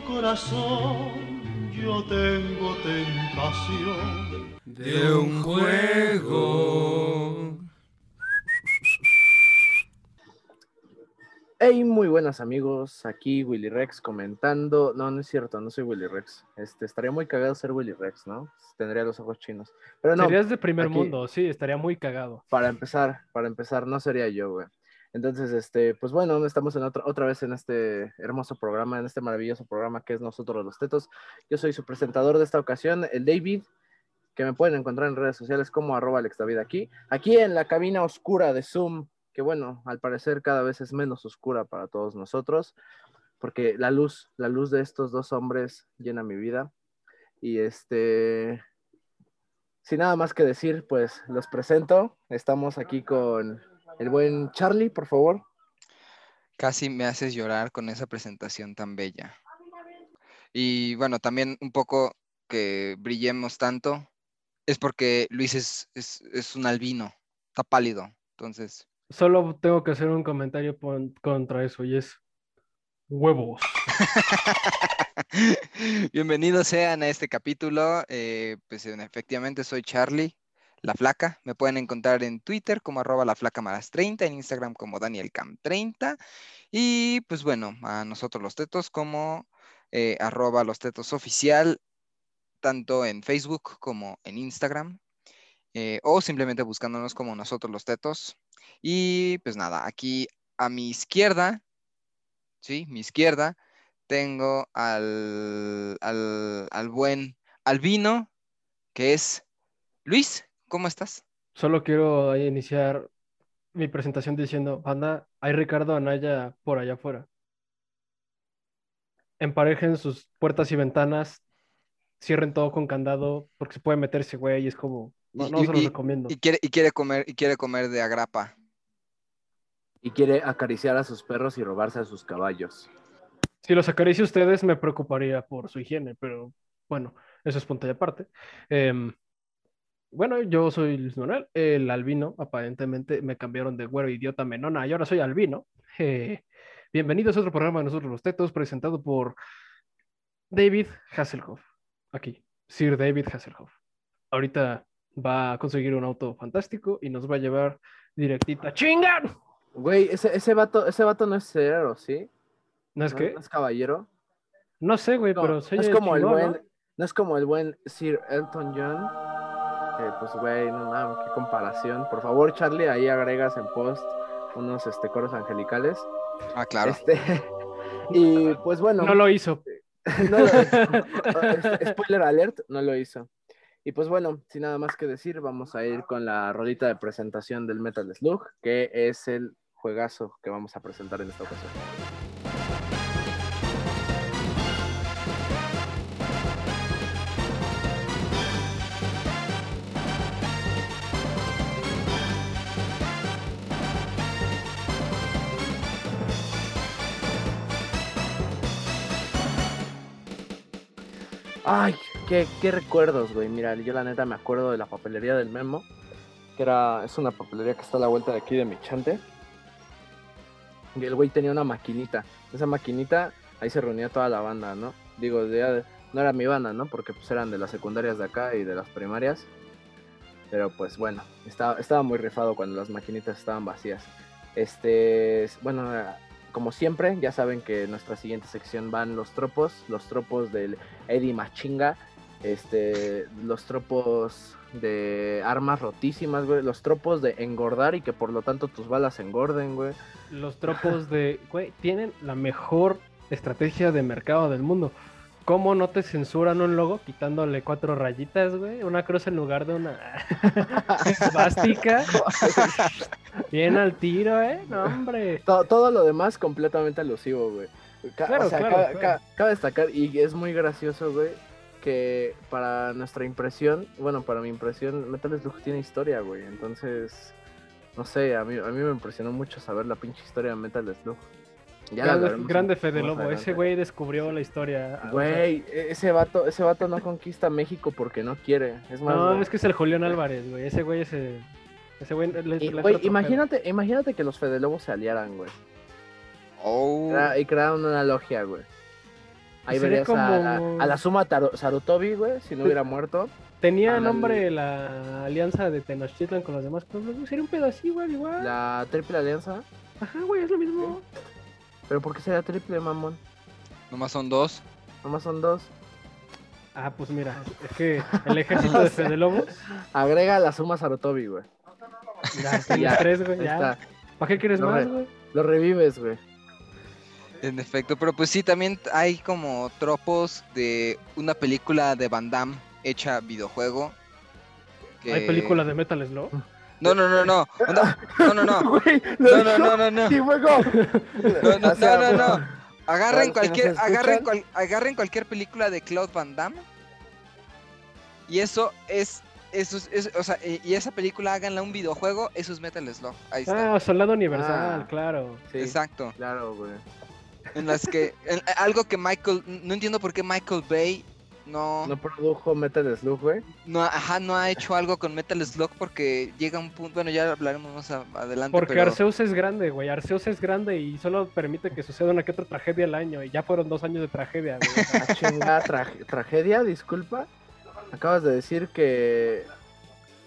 querido corazón, yo tengo tentación de un juego. Hey, muy buenas amigos, aquí Willy Rex comentando. No, no es cierto, no soy Willy Rex. Este, estaría muy cagado ser Willy Rex, ¿no? Tendría los ojos chinos. Pero no. Serías de primer mundo, sí, estaría muy cagado. Para empezar, para empezar, no sería yo, güey. Entonces, este, pues bueno, estamos en otra, otra vez en este hermoso programa, en este maravilloso programa que es Nosotros los Tetos. Yo soy su presentador de esta ocasión, el David, que me pueden encontrar en redes sociales como arroba Alex aquí. Aquí en la cabina oscura de Zoom que bueno, al parecer cada vez es menos oscura para todos nosotros, porque la luz, la luz de estos dos hombres llena mi vida. Y este, sin nada más que decir, pues los presento. Estamos aquí con el buen Charlie, por favor. Casi me haces llorar con esa presentación tan bella. Y bueno, también un poco que brillemos tanto es porque Luis es, es, es un albino, está pálido. Entonces, Solo tengo que hacer un comentario contra eso y es huevos. Bienvenidos sean a este capítulo. Eh, pues efectivamente soy Charlie, la flaca. Me pueden encontrar en Twitter como arroba la flaca maras 30, en Instagram como danielcam30. Y pues bueno, a nosotros los tetos como eh, arroba los tetos oficial, tanto en Facebook como en Instagram. Eh, o simplemente buscándonos como nosotros los tetos. Y pues nada, aquí a mi izquierda, ¿sí? Mi izquierda, tengo al, al, buen albino, que es Luis. ¿Cómo estás? Solo quiero iniciar mi presentación diciendo, anda, hay Ricardo Anaya por allá afuera. Emparejen sus puertas y ventanas, cierren todo con candado, porque se puede meterse, güey, y es como, no, no se lo recomiendo. Y quiere, y quiere comer, y quiere comer de agrapa y quiere acariciar a sus perros y robarse a sus caballos. Si los acaricia ustedes, me preocuparía por su higiene, pero bueno, eso es punto y aparte. Em, bueno, yo soy Luis Manuel, el albino, aparentemente me cambiaron de güero idiota menona y ahora soy albino. Eh, bienvenidos a otro programa de Nosotros los Tetos, presentado por David Hasselhoff. Aquí, Sir David Hasselhoff. Ahorita va a conseguir un auto fantástico y nos va a llevar directita. ¡Chingan! Güey, ese, ese, vato, ese vato no es cero, ¿sí? ¿No es qué? ¿No es caballero? No sé, güey, pero no es como el buen, ¿no? es como el buen Sir Elton John. Que pues, güey, no mames, qué comparación. Por favor, Charlie, ahí agregas en post unos este, coros angelicales. Ah, claro. Este, y pues bueno. No lo hizo. no, spoiler alert, no lo hizo. Y pues bueno, sin nada más que decir, vamos a ir con la rodita de presentación del Metal Slug, que es el juegazo que vamos a presentar en esta ocasión. Ay, qué, qué recuerdos, güey. Mira, yo la neta me acuerdo de la papelería del Memo, que era, es una papelería que está a la vuelta de aquí de mi chante. Y el güey tenía una maquinita. Esa maquinita, ahí se reunía toda la banda, ¿no? Digo, no era mi banda, ¿no? Porque pues eran de las secundarias de acá y de las primarias. Pero pues bueno, estaba, estaba muy rifado cuando las maquinitas estaban vacías. Este, bueno, como siempre, ya saben que en nuestra siguiente sección van los tropos, los tropos del Eddie Machinga, este, los tropos de armas rotísimas, güey, los tropos de engordar y que por lo tanto tus balas engorden, güey. Los tropos de, güey, tienen la mejor estrategia de mercado del mundo. ¿Cómo no te censuran un logo quitándole cuatro rayitas, güey? Una cruz en lugar de una bástica. Bien al tiro, ¿eh? No, hombre. Todo, lo demás completamente alusivo, güey. Claro, claro, cabe destacar, y es muy gracioso, güey, que para nuestra impresión, bueno, para mi impresión, Metal Slug tiene historia, güey. Entonces, no sé, a mí, a mí me impresionó mucho saber la pinche historia de Metal Slug. Ya grande, grande Fede Lobo, ese güey descubrió la historia. Güey, e-, ese vato, ese vato no conquista México porque no quiere. Es más, no, es que es el Julián Álvarez, güey. Ese güey ese, ese güey. güey, imagínate, imagínate que los Fede Lobos se aliaran, güey. Oh. y crearan una logia, güey. Ahí Sería verías a, como- a la Suma Taro- Sarutobi, güey, si no hubiera muerto. Tenía Al- nombre la alianza de Tenochtitlan con los demás pueblos. Sería un pedo así, güey, igual. La Triple Alianza. Ajá, güey, es lo mismo. Pero ¿por qué sería triple, mamón? Nomás son dos. Nomás son dos. Ah, pues mira, es que el ejército de Fede Lobos. Agrega la Suma Sarutobi, güey. Ya, tienes tres, güey, ya. está. ¿Para qué quieres No, más, güey. Lo revives, güey. En efecto, pero pues sí, también hay como tropos de una película de Van Damme hecha videojuego. que- Hay películas de Metal Slug. No, no, no, no. No, no, no. Güey, No, no, no, no, no. Sí. No, no, no, no, no. Agarren cualquier, agarren, cual- agarren cualquier película de Claude Van Damme. Y eso es, eso es, es- o sea, y y esa película háganla un videojuego, eso es Metal Slug. Ahí está. Ah, Soldado Universal, Ah. claro. Sí, Exacto. claro, güey. En las que, en- algo que Michael, no entiendo por qué Michael Bay no, No produjo Metal Slug, güey. no, ajá, no ha hecho algo con Metal Slug porque llega un punto, bueno, ya hablaremos más a- adelante, Porque pero Arceus es grande, güey. Arceus es grande y solo permite que suceda una que otra tragedia al año. Y ya fueron dos años de tragedia, güey. Ah, chinga, tra- tragedia, disculpa. Acabas de decir que.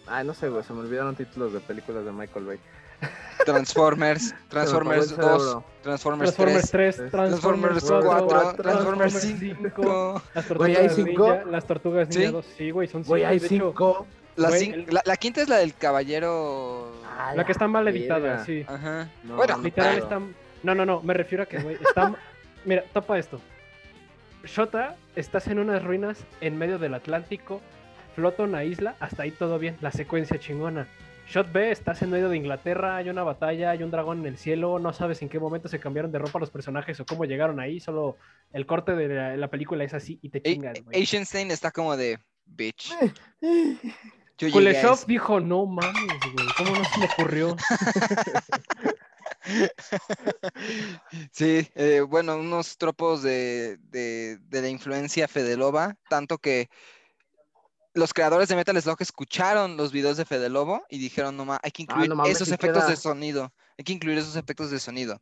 Ay, no sé, güey, se me olvidaron títulos de películas de Michael Bay. Transformers, Transformers Se me apagó el 2, cerebro. Transformers, Transformers 3, 3, Transformers Transformers 4, cuatro, Transformers Transformers 5, Las Güey, ¿hay tortugas cinco? ninja, las tortugas ninja ¿Sí? 2, sí, güey, son Güey, cinco, hay de hecho, cinco. la, Güey, cin- el- la, la quinta es la del caballero... Ah, La que está mal editada, sí. Ajá. No, Bueno, Literal puedo. está... No, no, no, me refiero a que, güey, está... Mira, topa esto. Shota, estás en unas ruinas en medio del Atlántico, flota una isla, hasta ahí todo bien, la secuencia chingona. Shot B, estás en medio de Inglaterra, hay una batalla, hay un dragón en el cielo, no sabes en qué momento se cambiaron de ropa los personajes o cómo llegaron ahí, solo el corte de la, la película es así y te chingas. Eisenstein está como de... Bitch. A Kuleshov eso". dijo, no mames, güey, ¿cómo no se me ocurrió? Sí, eh, bueno, unos tropos de, de, de la influencia Fedelova, tanto que los creadores de Metal Slug escucharon los videos de Fede Lobo y dijeron, no ma, hay que Ah, incluir no mames, esos efectos queda. de sonido, hay que incluir esos efectos de sonido.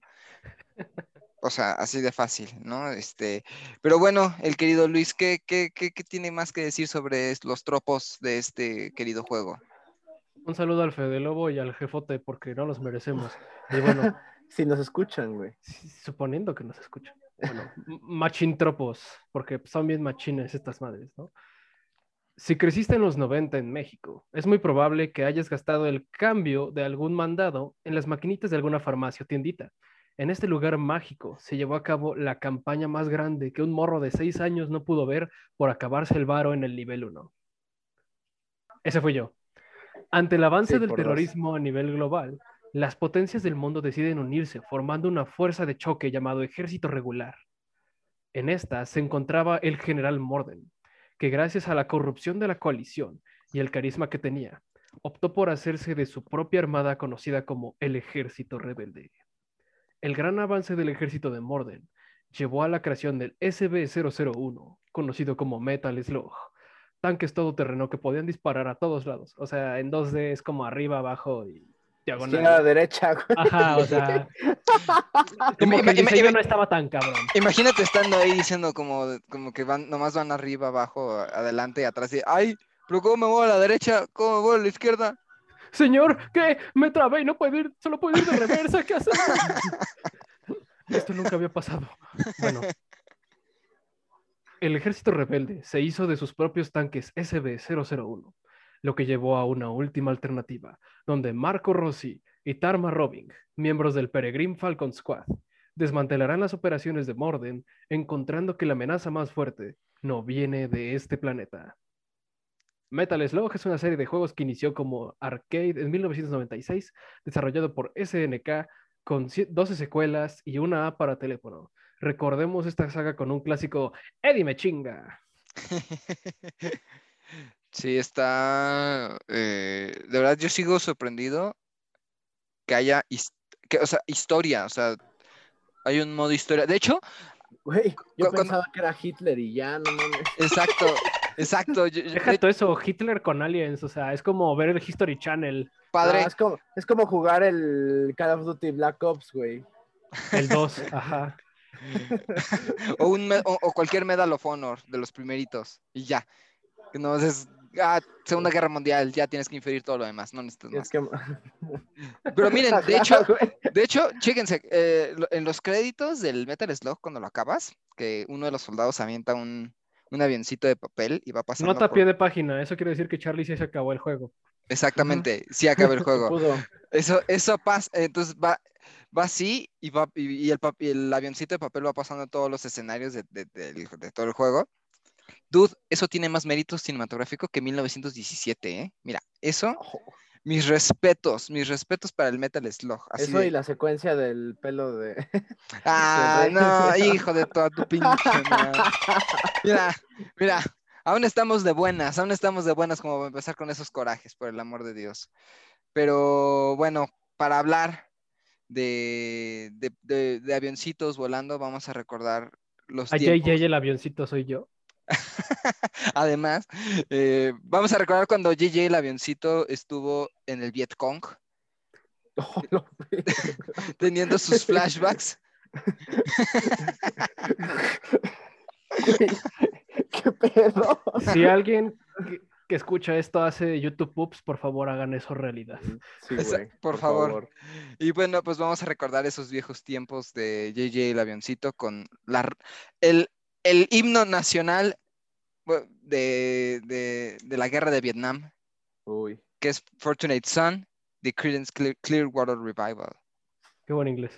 O sea, así de fácil, ¿no? Este, pero bueno, el querido Luis, ¿qué, qué, qué, qué tiene más que decir sobre los tropos de este querido juego? Un saludo al Fede Lobo y al jefote porque no los merecemos. Y bueno, Si nos escuchan, güey. suponiendo que nos escuchan. Bueno, machintropos, porque son bien machines estas madres, ¿no? Si creciste en los 90 en México, es muy probable que hayas gastado el cambio de algún mandado en las maquinitas de alguna farmacia o tiendita. En este lugar mágico se llevó a cabo la campaña más grande que un morro de 6 años no pudo ver por acabarse el varo en el nivel 1. Ese fui yo. Ante el avance Sí, del dos. terrorismo a nivel global, las potencias del mundo deciden unirse, formando una fuerza de choque llamado Ejército Regular. En esta se encontraba el general Morden, que gracias a la corrupción de la coalición y el carisma que tenía, optó por hacerse de su propia armada conocida como el Ejército Rebelde. El gran avance del ejército de Morden llevó a la creación del SB-001, conocido como Metal Slug, tanques todoterreno que podían disparar a todos lados. O sea, en 2D es como arriba, abajo y Diagonal. derecha, güey. Ajá, o sea, como que el diseño no estaba tan cabrón. Imagínate estando ahí diciendo como, como que van, nomás van arriba, abajo, adelante y atrás y, ay, pero ¿cómo me muevo a la derecha? ¿Cómo me muevo a la izquierda? Señor, ¿qué? Me trabé y no puedo ir, solo puedo ir de reversa, ¿qué hacer? Esto nunca había pasado. Bueno. El ejército rebelde se hizo de sus propios tanques SB-001, lo que llevó a una última alternativa, donde Marco Rossi y Tarma Robing, miembros del Peregrine Falcon Squad, desmantelarán las operaciones de Morden, encontrando que la amenaza más fuerte no viene de este planeta. Metal Slug es una serie de juegos que inició como arcade en 1996, desarrollado por SNK con sie- 12 secuelas y una app para teléfono. Recordemos esta saga con un clásico Eddie me chinga. Sí, está. eh, de verdad, yo sigo sorprendido que haya. Que, o sea, historia. O sea, hay un modo historia. De hecho, Güey, yo cuando- pensaba que era Hitler y ya, no mames. exacto. exacto. yo- yo- Deja de- todo eso, Hitler con aliens, o sea, es como ver el History Channel, padre. No, es, como, es como jugar el Call of Duty Black Ops, güey. el 2, ajá. o, un o, o cualquier Medal of Honor de los primeritos. Y ya. No es ah, Segunda Guerra Mundial, ya tienes que inferir todo lo demás. No necesitas Y más. es que... Pero miren, de hecho, de hecho, chéquense, eh, en los créditos del Metal Slug, cuando lo acabas, que uno de los soldados avienta un, un avioncito de papel y va pasando. Nota a por- pie de página. Eso quiere decir que Charlie sí se acabó el juego. Exactamente, sí acaba el juego. pudo. Eso, eso pasa, entonces va, va así y, va, y, y el, y el avioncito de papel va pasando todos los escenarios de, de- del- de todo el juego. Dude, eso tiene más mérito cinematográfico que 1917, ¿eh? Mira, eso, mis respetos, mis respetos para el Metal Slug. Así Eso de- y la secuencia del pelo de... Ah, no, hijo de toda tu pinche madre. Mira, mira, aún estamos de buenas, aún estamos de buenas como para empezar con esos corajes, por el amor de Dios. Pero bueno, para hablar de, de, de- de avioncitos volando, vamos a recordar los A tiempos. JJ el avioncito soy yo. Además, eh, vamos a recordar cuando JJ el avioncito estuvo en el Vietcong, Oh, teniendo sus flashbacks. ¿Qué pedo? Si alguien que, que escucha esto hace YouTube Poops, por favor hagan eso realidad. Sí, Esa- güey, por favor. Y bueno, pues vamos a recordar esos viejos tiempos de JJ el avioncito con la, el, el himno nacional de, de- de la guerra de Vietnam, Uy. que es Fortunate Son, de Creedence Clear- Clearwater Revival. Qué buen inglés.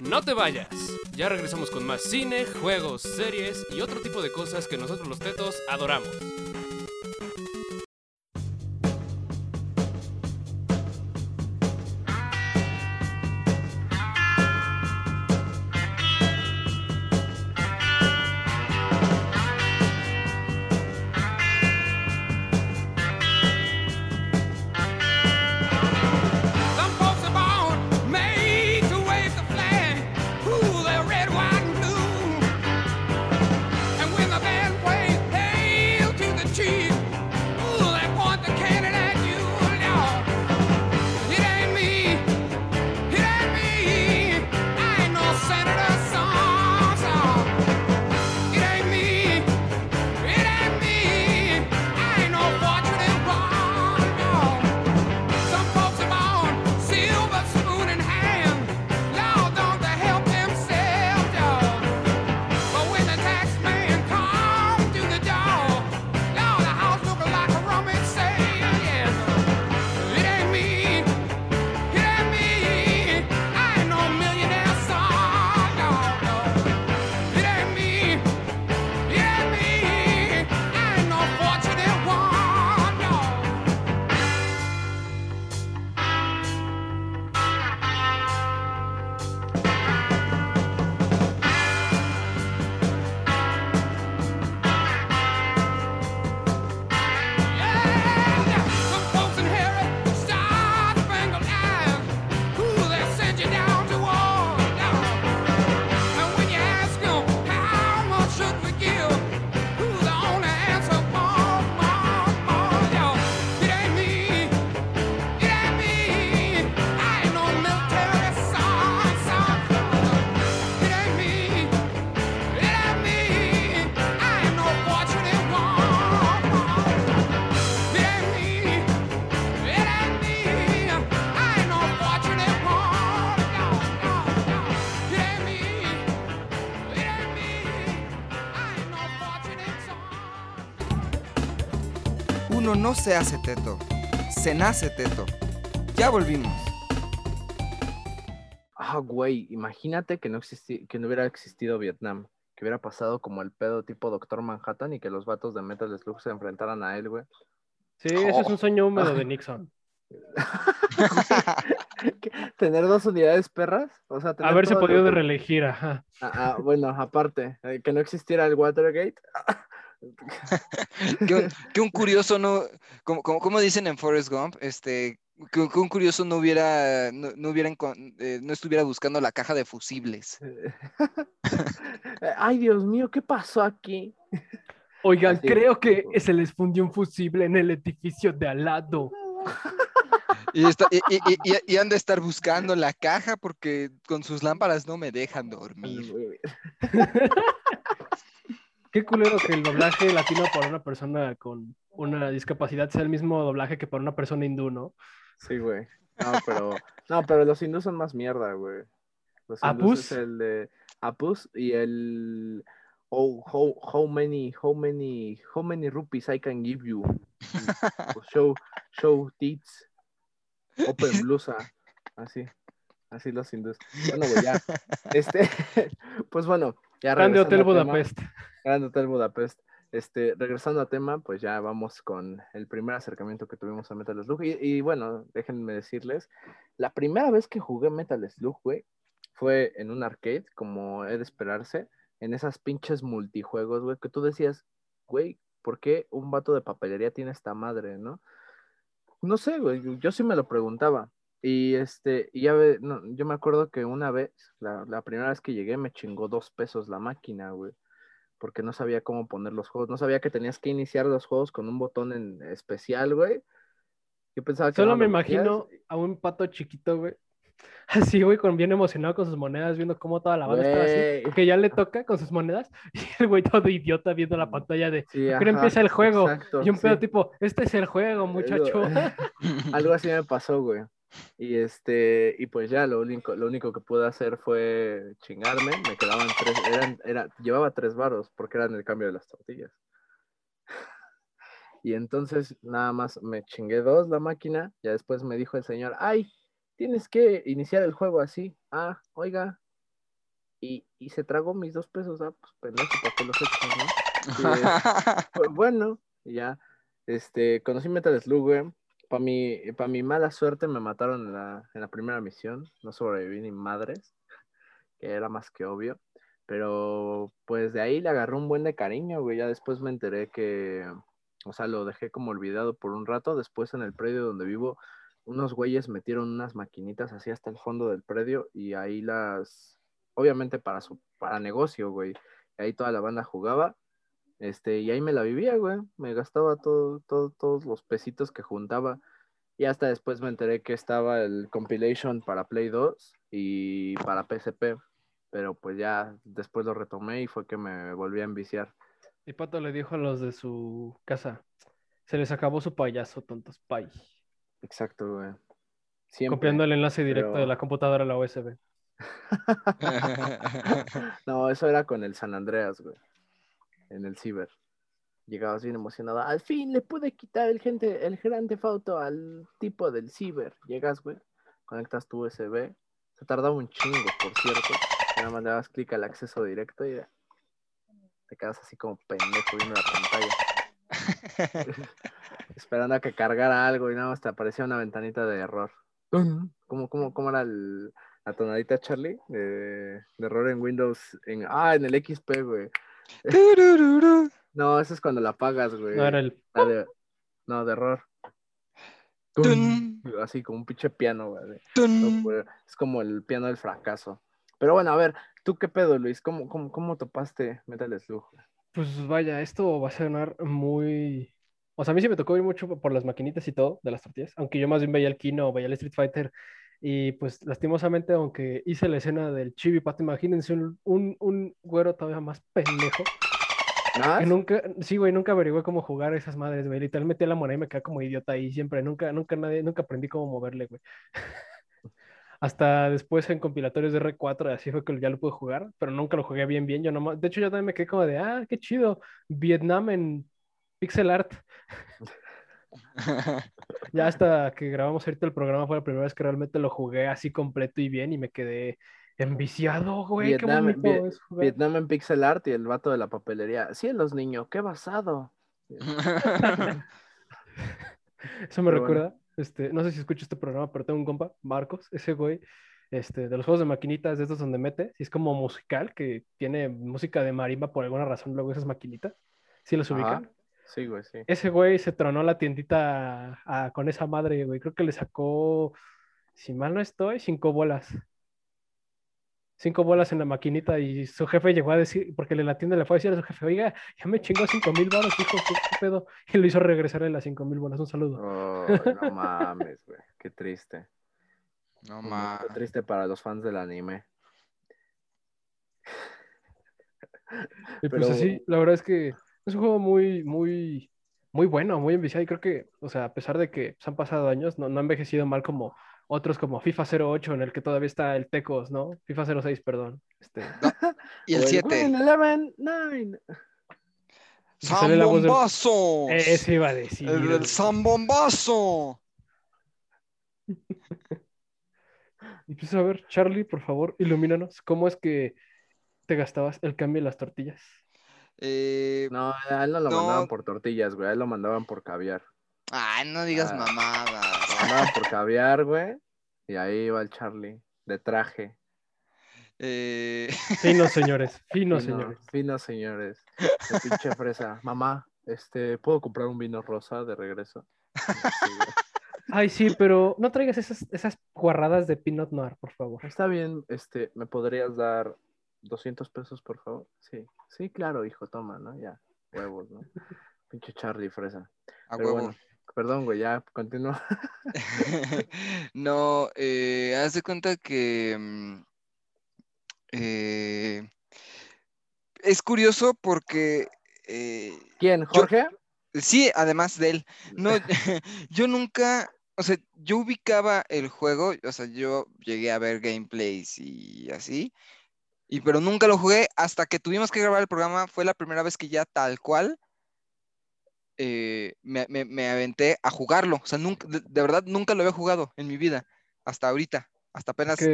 No te vayas. Ya regresamos con más cine, juegos, series y otro tipo de cosas que nosotros los tetos adoramos. Uno no se hace teto, se nace teto. Ya volvimos. Ah, güey, imagínate que no, existi- que no hubiera existido Vietnam. Que hubiera pasado como el pedo tipo Doctor Manhattan y que los vatos de Metal Slug se enfrentaran a él, güey. Sí, ese es un sueño húmedo de Nixon. ¿Tener dos unidades perras? O sea, tener Haberse podido de reelegir, ajá. Ah, ah, bueno, aparte, eh, que no existiera el Watergate. que, un, que un curioso no, como, como, como dicen en Forrest Gump, este, que, que un curioso no hubiera, no, no hubiera eh, no estuviera buscando la caja de fusibles. Ay, Dios mío, ¿qué pasó aquí? Oigan, Así, creo que se les fundió un fusible en el edificio de al lado. Y, está- y, y- y- y- y han de estar buscando la caja porque con sus lámparas no me dejan dormir. Qué culero que el doblaje latino para una persona con una discapacidad sea el mismo doblaje que para una persona hindú, ¿no? Sí, güey. No, pero, no, pero los hindús son más mierda, güey. Los Apus. es el de Apus y el oh, how, how many how many how many rupees I can give you. O show show tits. Open blusa. Así. Así los hindús. Bueno, güey, ya. Este, pues bueno, ya Grande Hotel regresando al tema. Grande Hotel Budapest. Este, regresando a tema, pues ya vamos con el primer acercamiento que tuvimos a Metal Slug. Y, bueno, déjenme decirles, la primera vez que jugué Metal Slug, güey, fue en un arcade, como es de esperarse, en esas pinches multijuegos, güey, que tú decías, güey, ¿por qué un vato de papelería tiene esta madre, no? No sé, güey, yo- sí me lo preguntaba. Y este, ya ve, no, yo me acuerdo que una vez, la primera vez que llegué, me chingó dos pesos la máquina, güey porque no sabía cómo poner los juegos. No sabía que tenías que iniciar los juegos con un botón en especial, güey. Yo pensaba que Solo no me metías. imagino a un pato chiquito, güey. Así, güey, con bien emocionado con sus monedas, viendo cómo toda la banda estaba así. Que ya le toca con sus monedas. Y el güey todo idiota viendo la pantalla de. Sí, Pero empieza el juego. exacto, y un pedo sí. tipo, este es el juego, muchacho. Algo así me pasó, güey. Y este, y pues ya lo único, lo único que pude hacer fue chingarme. Me quedaban tres, eran, era, llevaba tres varos porque eran el cambio de las tortillas. Y entonces nada más me chingué dos la máquina. Ya después me dijo el señor, ay, tienes que iniciar el juego así. Ah, oiga. Y, y se tragó mis dos pesos. Ah, pues pendejo, ¿para qué los echas, no? Y, pues, bueno, ya, este, conocí Metal Slug, güey. Para mi, pa' mi mala suerte me mataron en la, en la primera misión. No sobreviví ni madres, que era más que obvio. Pero pues de ahí le agarré un buen de cariño, güey. Ya después me enteré que, o sea, lo dejé como olvidado por un rato. Después en el predio donde vivo, unos güeyes metieron unas maquinitas así hasta el fondo del predio y ahí las, obviamente para su, para negocio, güey. Ahí toda la banda jugaba. Este, y ahí me la vivía, güey. Me gastaba todo, todo, todos los pesitos que juntaba. Y hasta después me enteré que estaba el compilation para Play 2 y para PSP. Pero pues ya después lo retomé y fue que me volví a enviciar. Y Pato le dijo a los de su casa: Se les acabó su payaso, tontos pay. Exacto, güey. Siempre. Copiando el enlace directo de la computadora a la USB. No, eso era con el San Andreas, güey. En el Ciber. Llegabas bien emocionado. Al fin le pude quitar el gente, el grande foto al tipo del Ciber. Llegas, güey. Conectas tu USB. Se tardaba un chingo, por cierto. Nada más le dabas clic al acceso directo y. Te quedas así como pendejo viendo la pantalla. Esperando a que cargara algo y nada más te aparecía una ventanita de error. ¿Cómo, cómo, cómo era el- la tonadita, Charlie? De, de error en Windows. En, ah, en el XP, güey. No, eso es cuando la apagas, güey. No era el. La de- no, de error. Tun, Así como un pinche piano, güey. no, es como el piano del fracaso. Pero bueno, a ver, ¿tú qué pedo, Luis? ¿Cómo, cómo, cómo topaste Metal Slug? Pues vaya, esto va a sonar muy. O sea, a mí sí me tocó ir mucho por las maquinitas y todo de las tortillas, aunque yo más bien veía el Kino o veía el Street Fighter. Y pues lastimosamente, aunque hice la escena del Chibi Pato, imagínense un, un, un güero todavía más pendejo. Nunca, sí, güey, nunca averigué cómo jugar esas madres, güey. Literal metí la moneda y me quedé como idiota ahí siempre. Nunca, nunca nadie, nunca aprendí cómo moverle, güey. Hasta después en compilatorios de R4, así fue que ya lo pude jugar, pero nunca lo jugué bien, bien. Yo nomás, de hecho, yo también me quedé como de, ah, qué chido, Vietnam en pixel art. Ya hasta que grabamos ahorita el programa fue la primera vez que realmente lo jugué así completo y bien y me quedé enviciado, güey. Qué Vietnam, bonito Vie- es jugar. Vietnam en pixel art y el vato de la papelería. Cielos, niño, qué basado. Eso me Pero bueno. recuerda, este, no sé si escucho este programa, pero tengo un compa, Marcos, ese güey, este, de los juegos de maquinitas, de estos donde mete, si es como musical, que tiene música de marimba por alguna razón, luego esas maquinitas, si los Ajá. ubican. Sí, güey, sí. Ese güey se tronó la tiendita a- a- con esa madre, güey, creo que le sacó, si mal no estoy, cinco bolas. cinco bolas en la maquinita y su jefe llegó a decir, porque la tienda le fue a decir a su jefe, oiga, ya me chingó cinco mil bolas, hijo, ¿qué, qué pedo? Y lo hizo regresarle las cinco mil bolas. Un saludo. Oh, no mames, güey. Qué triste. No Qué más. triste para los fans del anime. Y pues Pero- así, la verdad es que es un juego muy, muy, muy bueno, muy enviciado. Y creo que, o sea, a pesar de que se han pasado años, no, no ha envejecido mal como otros como FIFA 08, en el que todavía está el Tecos, ¿no? FIFA 06, perdón. Este, Y O el 7. Win Eleven, nine. y sale la voz del- ¡Zambombazo! Eso iba a decir. El del Zambombazo. Y pues a ver, Charlie, por favor, ilumínanos. ¿Cómo es que te gastabas el cambio de las tortillas? Eh, No, a él no lo No. mandaban por tortillas, güey. A él lo mandaban por caviar. Ay, no digas Ah. mamadas. Lo mandaban por caviar, güey. Y ahí iba el Charlie, de traje. Eh, Finos, señores, finos, Fino, señores. fino, señores. De pinche fresa. Mamá, este, ¿puedo comprar un vino rosa de regreso? Sí, güey. Ay, sí, pero no traigas esas, esas guarradas de Pinot Noir, por favor. Está bien, este, ¿me podrías dar 200 pesos, por favor? Sí, sí, claro, hijo, toma, ¿no? Ya, huevos, ¿no? Pinche Charlie fresa. a Pero huevo. bueno, perdón, güey, ya, continúa. No, eh, haz de cuenta que mm, eh, es curioso porque eh, ¿Quién, Jorge? sí, además de él, no, yo nunca, o sea, yo ubicaba el juego, o sea, yo llegué a ver gameplays y así, y pero nunca lo jugué hasta que tuvimos que grabar el programa, fue la primera vez que ya tal cual eh, me, me- me aventé a jugarlo, o sea, nunca, de, de verdad nunca lo había jugado en mi vida, hasta ahorita, hasta apenas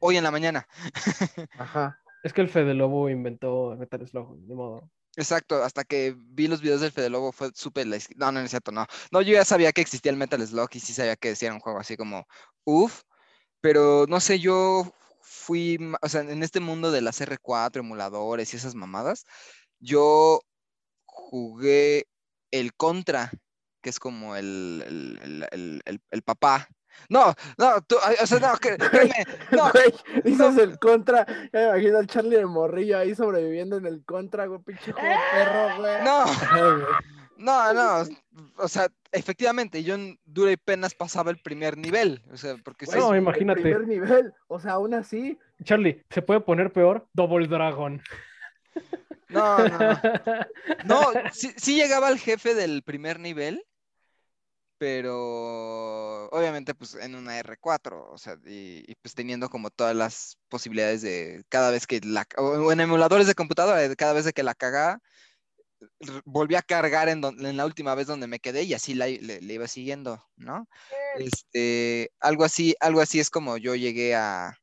hoy en la mañana. Ajá. es que el Fede Lobo inventó Metal Slug, de modo. Exacto, hasta que vi los videos del Fede Lobo fue súper... No, no, no es cierto, no. No, yo ya sabía que existía el Metal Slug y sí sabía que decía era un juego así como, uff, pero no sé, yo fui, o sea, en este mundo de las R4, emuladores y esas mamadas, yo jugué el Contra, que es como el, el, el- papá. No, no, tú, o sea, no, que- créeme, no, Güey, dices el contra. Ya me imagino al Charlie de morrillo ahí sobreviviendo en el contra, güey, pinche juego perro, güey. no. No, no, o sea, efectivamente, yo en dura y penas pasaba el primer nivel, o sea, porque sí, Güey, No, el imagínate. primer nivel, o sea, aún así. Charlie, ¿se puede poner peor? Double Dragon. no, no, no, no, sí, sí llegaba al jefe del primer nivel, pero obviamente pues en una R4, o sea, y, y, pues teniendo como todas las posibilidades de cada vez que la, o en emuladores de computadora, de cada vez de que la cagaba, r- volví a cargar en, don- en la última vez donde me quedé y así la, le, le iba siguiendo, ¿no? Este, algo así, algo así es como yo llegué a, a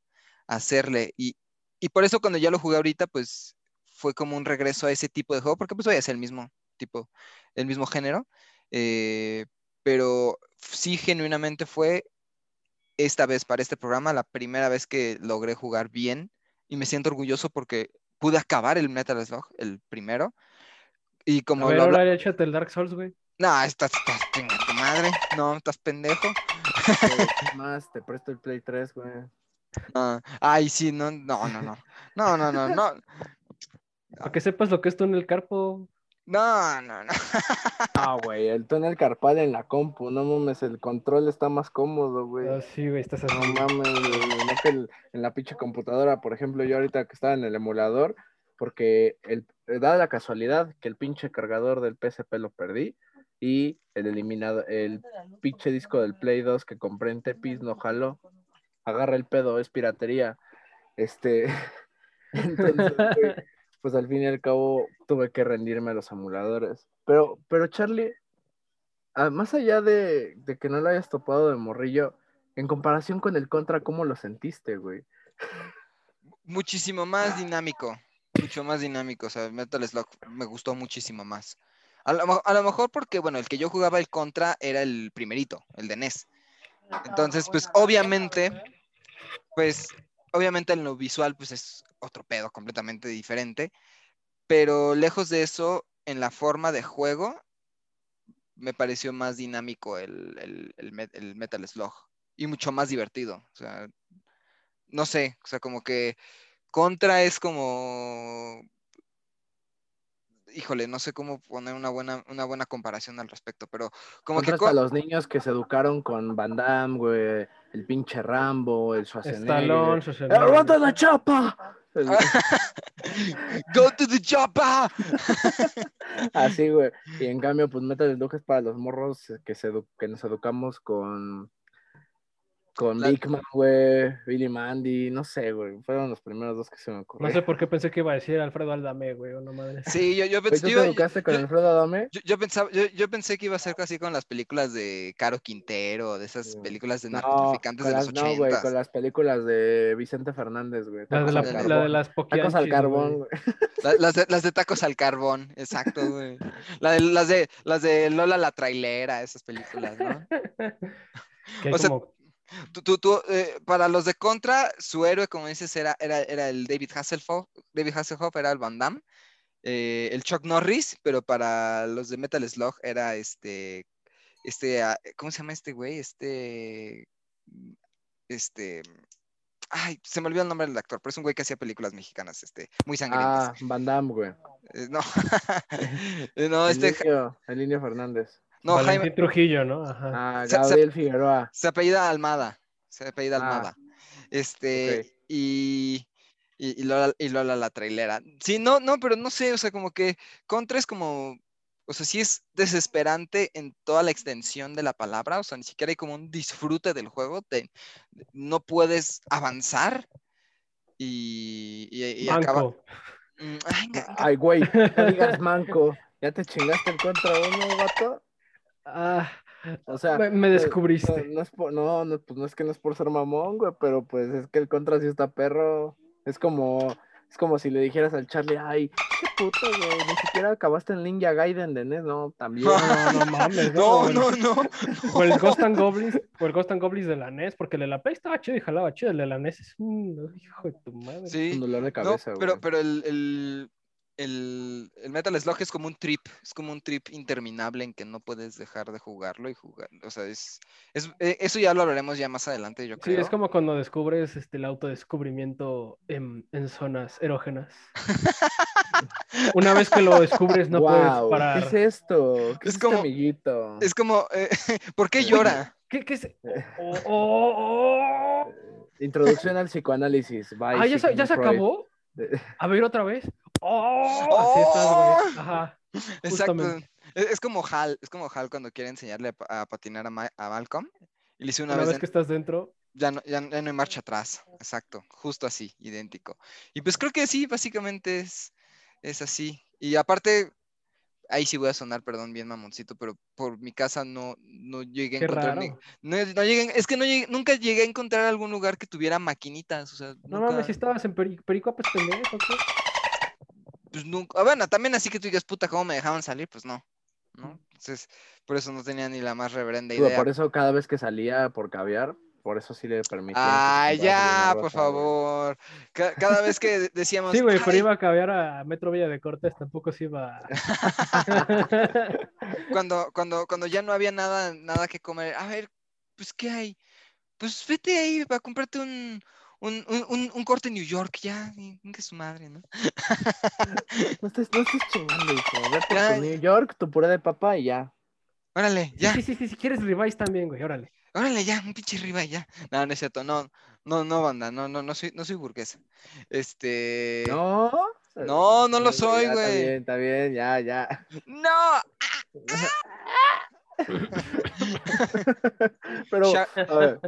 hacerle. Y, y por eso cuando ya lo jugué ahorita, pues fue como un regreso a ese tipo de juego, porque pues voy a hacer el mismo tipo, el mismo género. eh, pero sí, genuinamente fue esta vez para este programa la primera vez que logré jugar bien y me siento orgulloso porque pude acabar el Metal Slug, el primero. Y A como ver, lo habla- ahora échate el Dark Souls, güey. No, estás, estás, chinga tu madre. No, estás pendejo. ¿qué más, te presto el Play 3, güey. No. Ay, sí, no, no, no, no. No, no, no, no. Para que sepas lo que es tú en el carpo. No, no, no. Ah, güey, el túnel carpal en la compu, no mames, el control está más cómodo, güey. Ah, sí, güey, estás. No mames, güey, no que el- en la pinche computadora, por ejemplo, yo ahorita que estaba en el emulador, porque el, da la casualidad que el pinche cargador del PSP lo perdí y el eliminado, el pinche disco del Play 2 que compré en Tepis no jaló. Agarra el pedo, es piratería. Este, entonces, pues al fin y al cabo tuve que rendirme a los emuladores. Pero, pero Charlie, ah, más allá de, de que no lo hayas topado de morrillo, en comparación con el contra, ¿cómo lo sentiste, güey? Muchísimo más dinámico. Mucho más dinámico. O sea, Metal Slug me gustó muchísimo más. A lo, a lo mejor porque, bueno, el que yo jugaba el contra era el primerito, el de NES. Entonces, pues obviamente, pues obviamente en lo visual, pues es otro pedo completamente diferente. Pero lejos de eso, en la forma de juego, me pareció más dinámico el, el- el Met- el Metal Slug. Y mucho más divertido. O sea, no sé, o sea, como que Contra es como, híjole, no sé cómo poner una buena, una buena comparación al respecto, pero como que... Contras co- para los niños que se educaron con Van Damme, güey, el pinche Rambo, el Schwarzenegger. Stallone, ¡Eh, Schwarzenegger. ¡Aguanta la chapa! Go to the chopper. Así, güey. Y en cambio, pues Metal Slug es para los morros que, se edu- que nos educamos con, con La- güey, Billy Mandy, no sé, güey. Fueron los primeros dos que se me No ocurrieron. sé por qué pensé que iba a decir Alfredo Aldame, güey, una madre. Sí, yo, yo, pensé, ¿Tú te yo- educaste con yo- Alfredo Adame? yo- yo pensaba, yo, yo pensé que iba a ser casi con las películas de Caro Quintero, de esas Sí. películas de No, narcotraficantes de los las, no, güey, con las películas de Vicente Fernández, güey. La de, la, la de las Tacos al carbón, güey. güey. La- las, de, las de tacos al carbón, exacto, güey. La de, las, de, las de Lola la trailera, esas películas, ¿no? Que hay O sea, como- Tú, tú- tú, eh, para los de Contra, su héroe, como dices, era, era, era el David Hasselhoff, David Hasselhoff era el Van Damme, eh, el Chuck Norris, pero para los de Metal Slug era este, este, ah, ¿cómo se llama este güey? Este, este, ay, se me olvidó el nombre del actor, pero es un güey que hacía películas mexicanas, este, muy sangrientas. Ah, Van Damme, güey. Eh, no, no, el, este, el niño Fernández. No, Valentín Jaime, Trujillo, ¿no? Ajá. Ah, Se- se- Gabriel Figueroa. Se apellida Almada. Se apellida Ah, Almada. Este, ok. y, y, y Lola, y Lola la trailera. Sí, no, no, pero no sé, o sea, como que Contra es como, o sea, sí es desesperante en toda la extensión de la palabra, o sea, ni siquiera hay como un disfrute del juego, te- no puedes avanzar y, y, y acaba... Manco. Mm, ay, güey, no digas manco. ¿Ya te chingaste el contra uno, vato? Ah, O sea, me, me no- descubriste. No, no es por, no, no, pues no es que no es por ser mamón, güey, pero pues es que el contra sí está perro. Es como, es como si le dijeras al Charlie, ay, qué puto, güey, ni siquiera acabaste en Ninja Gaiden de NES, no, también. No, no mames. no, güey. no, no. O el Ghost and Goblins, o el Ghost and Goblins de la NES, porque el de la Play estaba chido y jalaba chido, el de la NES es un hijo de tu madre. Sí. Un dolor de No, cabeza, pero, güey. pero el, el, el, el Metal Slug es como un trip, es como un trip interminable en que no puedes dejar de jugarlo y jugar. O sea, es, es eh, eso ya lo hablaremos ya más adelante, yo Sí, creo. es como cuando descubres este, el autodescubrimiento en, en zonas erógenas. Una vez que lo descubres, no puedes parar. ¿Qué es esto? ¿Qué Es es, como- este amiguito? Es como, eh, ¿por qué llora? ¿Qué, qué es? Oh, oh, oh. Introducción al psicoanálisis. Bye, Ah, ¿ya se, ya se acabó. De- A ver otra vez. Oh, así estás, güey. Ajá. Exacto. Justamente. Es, es como Hal, es como Hal cuando quiere enseñarle a, pa- a patinar a, Ma- a Malcolm. Y le dice una, Una vez, vez en- que estás dentro. ya, no, ya, ya no hay marcha atrás. Exacto, justo así, idéntico. Y pues creo que sí, básicamente es, es así. Y aparte, ahí sí voy a sonar, perdón, bien mamoncito, pero por mi casa no, no llegué a encontrar raro. ni- no, no llegué- es que no llegué- nunca llegué a encontrar algún lugar que tuviera maquinitas. O sea, No nunca, mames, si estabas en Peri- Pericuapes pendejo, pues nunca. ah, Bueno, también así que tú digas, puta, ¿cómo me dejaban salir? Pues no. ¿no? Entonces, por eso no tenía ni la más reverenda idea. por eso cada vez que salía por caviar, por eso sí le permitía. Ay, ya, por favor. Ca- cada vez que de- decíamos. Sí, güey, pero "Ay, iba a caviar a Metro Villa de Cortés, tampoco se iba. cuando, cuando, cuando ya no había nada, nada que comer, a ver, pues, ¿qué hay? Pues vete ahí a comprarte un, un, un, un- corte en New York, ya, y que su madre, ¿no? No estés, no estés chingando, hijo. Ve por Ya, tu New York, tu puré de papa y ya. Órale, ya, Sí, sí, sí, si quieres revise también, güey, órale. Órale, ya, un pinche arriba, ya. No, no es cierto, no, no, no, banda, no, no, no soy, no soy burguesa. Este. No. No, no lo soy, Está güey. bien, está bien, ya, ya. ¡No! Pero, a ver,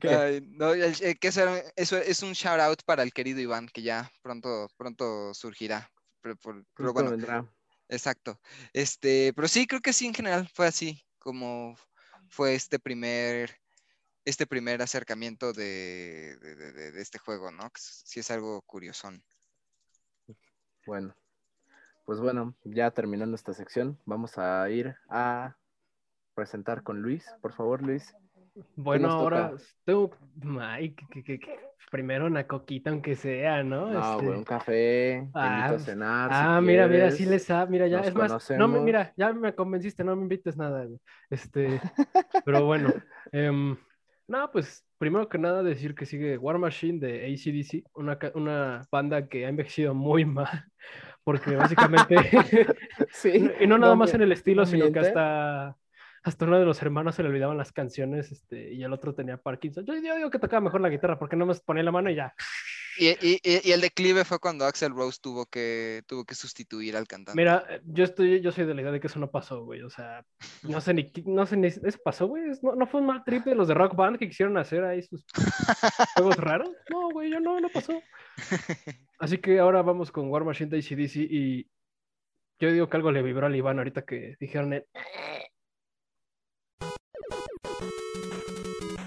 ¿qué? No, el- el- que eso, es un shout out para el querido Iván, que ya pronto, pronto surgirá. Pero, por- pero bueno, vendrá. exacto. Este, pero sí, creo que sí, en general fue así, como fue este primer, este primer acercamiento de, este juego, ¿no? Que s- sí es algo curiosón. Bueno, pues bueno, ya terminando esta sección, vamos a ir a presentar con Luis. Por favor, Luis. Bueno, ahora toca? tengo. Ay, que, que- que- que- primero una coquita, aunque sea, ¿no? No, Este, güey, un café, te Ah, invito a cenar. si Ah, mira, mira, sí les sabe, mira, ya, nos es más, no, me- conocemos. mira, ya me convenciste, no me invites nada, güey. Este, pero bueno, em, No, pues primero que nada decir que sigue War Machine de ACDC, una, una banda que ha envejecido muy mal, porque básicamente, Sí. y no nada más mi- en el estilo, no sino que miente. hasta, hasta uno de los hermanos se le olvidaban las canciones este, y el otro tenía Parkinson. Yo, yo digo que tocaba mejor la guitarra, porque no me ponía la mano y ya. Y, y- y- el declive fue cuando Axel Rose tuvo que, tuvo que sustituir al cantante. Mira, eh, yo estoy, yo soy de la idea de que eso no pasó, güey. O sea, no sé ni, no sé ni, eso pasó, güey. No, no fue un mal trip de los de Rock Band que quisieron hacer ahí sus juegos raros. No, güey, yo no, no pasó. Así que ahora vamos con War Machine de ACDC y yo digo que algo le vibró al Iván ahorita que dijeron el...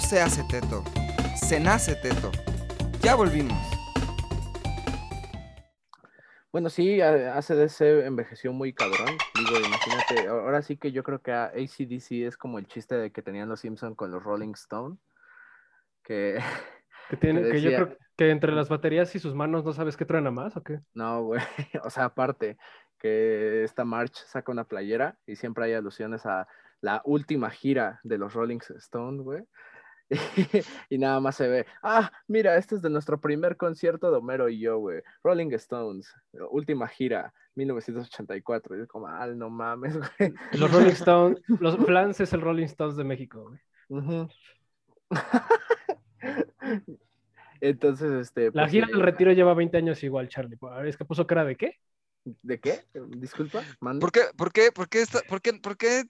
No se hace teto, se nace teto. Ya volvimos. Bueno, sí, ACDC envejeció muy cabrón. Digo, imagínate, ahora sí que yo creo que a ACDC es como el chiste de que tenían los Simpson con los Rolling Stone. Que Que, tiene, Que que yo creo que entre las baterías y sus manos no sabes qué truena más o qué. no, güey. O sea, aparte que esta March saca una playera y siempre hay alusiones a la última gira de los Rolling Stone, güey. Y, nada más se ve, ah, mira, este es de nuestro primer concierto de Homero y yo, güey. Rolling Stones, última gira, 1984. Y es como, ah, no mames, güey. Los Rolling Stones, los Flans es el Rolling Stones de México, güey. Entonces, este. La pues, gira del retiro lleva 20 años igual, Charlie. Es que puso cara de qué? ¿De qué? Disculpa, manda. ¿Por qué, por qué, por qué, esta- por qué, por qué,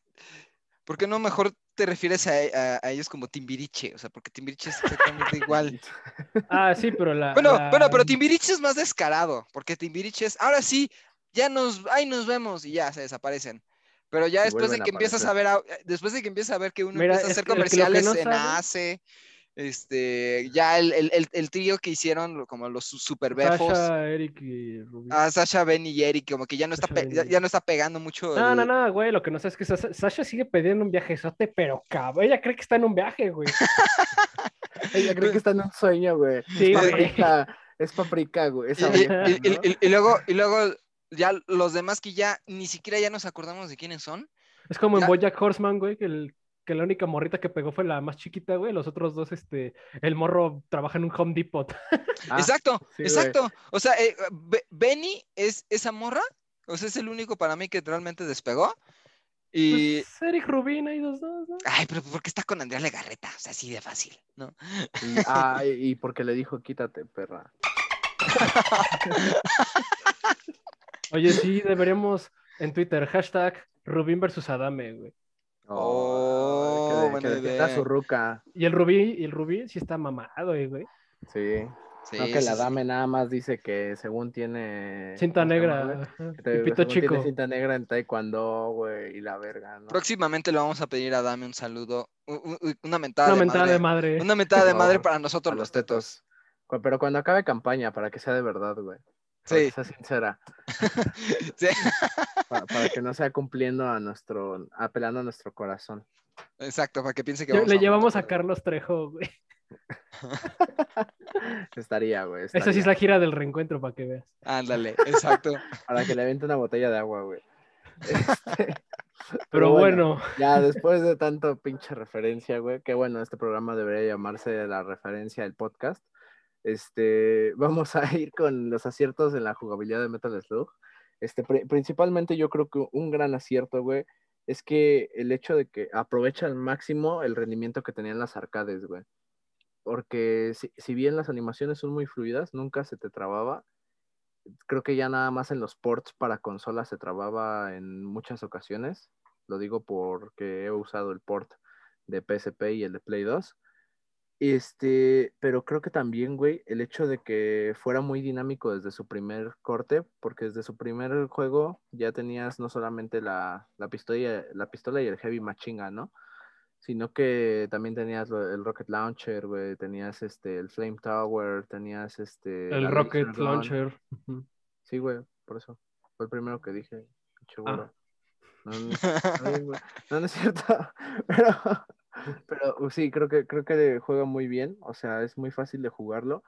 por qué no mejor te refieres a, a- a ellos como Timbiriche? O sea, porque Timbiriche es exactamente igual. Ah, sí, pero la. Bueno, la- bueno, pero Timbiriche es más descarado, porque Timbiriche es, ahora sí, ya nos, ahí nos vemos y ya se desaparecen. Pero ya después de que empiezas a ver, a- después de que empiezas a ver que uno Mira, empieza a hacer comerciales no en sabe- ACE, este, ya el, el, el, el trío que hicieron, como los su- super befos, Sasha, Eric y Rubí. a Sasha, Ben y Eric, como que ya no está, Sasha, ya, no está pegando mucho. No, no, el- no, güey, lo que no sé es que Sasha, Sasha sigue pidiendo un viajezote, pero cabrón, ella cree que está en un viaje, güey. Ella cree que está en un sueño, güey. Sí, es güey. paprika, es paprika, güey. Y, Esa y- vieja, y- y- ¿no? y- y luego, y luego ya los demás que ya ni siquiera ya nos acordamos de quiénes son. Es como en Bojack Horseman, güey, que, el, que la única morrita que pegó fue la más chiquita, güey. Los otros dos, este, el morro trabaja en un Home Depot. Ah, exacto, sí, güey. exacto. O sea, eh, Be- Benny es esa morra, o sea, es el único para mí que realmente despegó. Y, Pues, Eric Rubin, ahí dos, dos, ¿no? ay, pero ¿por qué está con Andrea Legarreta? O sea, así de fácil, ¿no? Y, ah, y y porque le dijo, quítate, perra. Oye, sí, deberíamos en Twitter, hashtag Rubin versus Adame, güey. Oh, que, de- buena que su ruca. Y el Rubí, y el Rubí sí está mamado, eh, güey. Sí. Sí, no, que sí, la sí. dame nada más dice que según tiene. Cinta ¿cómo se llama, negra. y pito chico. Tiene cinta negra en taekwondo, güey, y la verga, ¿no? Próximamente le vamos a pedir a Dame un saludo, una mentada, Una de, mentada madre. de madre. Una mentada de madre para nosotros los los tetos. Pero cuando acabe campaña, para que sea de verdad, güey. Para Sí, que sea sincera. sí, Para, que no sea cumpliendo a nuestro. apelando a nuestro corazón. exacto, para que piense que vamos Le a llevamos a. Carlos Trejo, güey. Estaría, güey. Esa sí es estaría. la gira del reencuentro, para que veas. Ándale, exacto. Para que le aviente una botella de agua, güey. Este, Pero bueno, Ya después de tanto pinche referencia, güey, que bueno, este programa debería llamarse la referencia del podcast. Este, vamos a ir con los aciertos en la jugabilidad de Metal Slug. Este, pri- principalmente yo creo que un gran acierto, güey, es que el hecho de que aprovecha al máximo el rendimiento que tenían las arcades, güey. Porque si, si bien las animaciones son muy fluidas, nunca se te trababa. Creo que ya nada más en los ports para consolas se trababa en muchas ocasiones. Lo digo porque he usado el port de PSP y el de Play 2. Este, pero creo que también, güey, el hecho de que fuera muy dinámico desde su primer corte, porque desde su primer juego ya tenías no solamente la, la pistola, la pistola y el heavy machinga, ¿no? Sino que también tenías lo- el rocket launcher, güey, tenías este, el flame tower, tenías este... el Rocket gun. Launcher. Sí, güey, por eso. Fue el primero que dije. Ah. No, no es cierto. Pero, pero uh, sí, creo que, creo que juega muy bien. O sea, es muy fácil de jugarlo.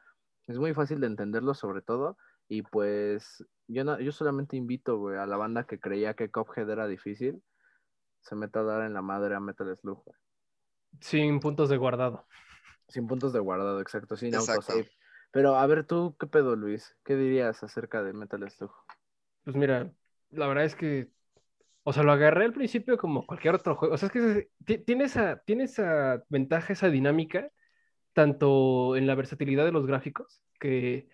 Es muy fácil de entenderlo, sobre todo. Y pues, yo, no, yo solamente invito, a la banda que creía que Cuphead era difícil. Se meta a dar en la madre a Metal Slug, güey. Sin puntos de guardado. Sin puntos de guardado, exacto, sin Exacto. autosave. Pero a ver, tú, ¿qué pedo, Luis? ¿Qué dirías acerca de Metal Slug? Pues mira, la verdad es que, o sea, lo agarré al principio como cualquier otro juego. O sea, es que tiene esa, tiene esa ventaja, esa dinámica, tanto en la versatilidad de los gráficos, que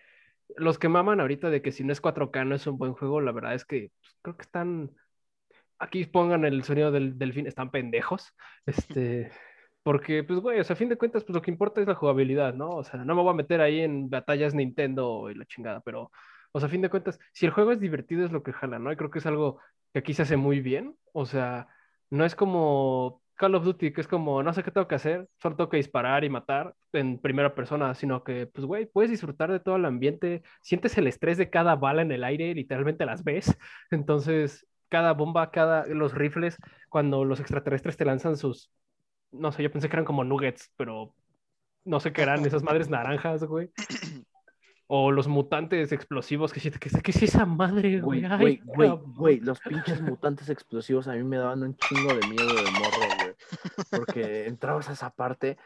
los que maman ahorita de que si no es 4K no es un buen juego, la verdad es que pues, creo que están, aquí pongan el sonido del delfín, están pendejos, este, porque pues güey, o sea, a fin de cuentas, pues lo que importa es la jugabilidad, ¿no? O sea, no me voy a meter ahí en batallas Nintendo y la chingada, pero, o sea, a fin de cuentas, si el juego es divertido es lo que jala, ¿no? Y creo que es algo que aquí se hace muy bien, o sea, no es como Call of Duty, que es como, no sé qué tengo que hacer, solo tengo que disparar y matar en primera persona, sino que, pues, güey, puedes disfrutar de todo el ambiente, sientes el estrés de cada bala en el aire, literalmente las ves, entonces, cada bomba, cada, los rifles, cuando los extraterrestres te lanzan sus, no sé, yo pensé que eran como nuggets, pero no sé qué eran, esas madres naranjas, güey. O los mutantes explosivos, que, que, que es esa madre, güey. Güey, güey, güey, los pinches mutantes explosivos a mí me daban un chingo de miedo de morro, güey. Porque entrabas a esa parte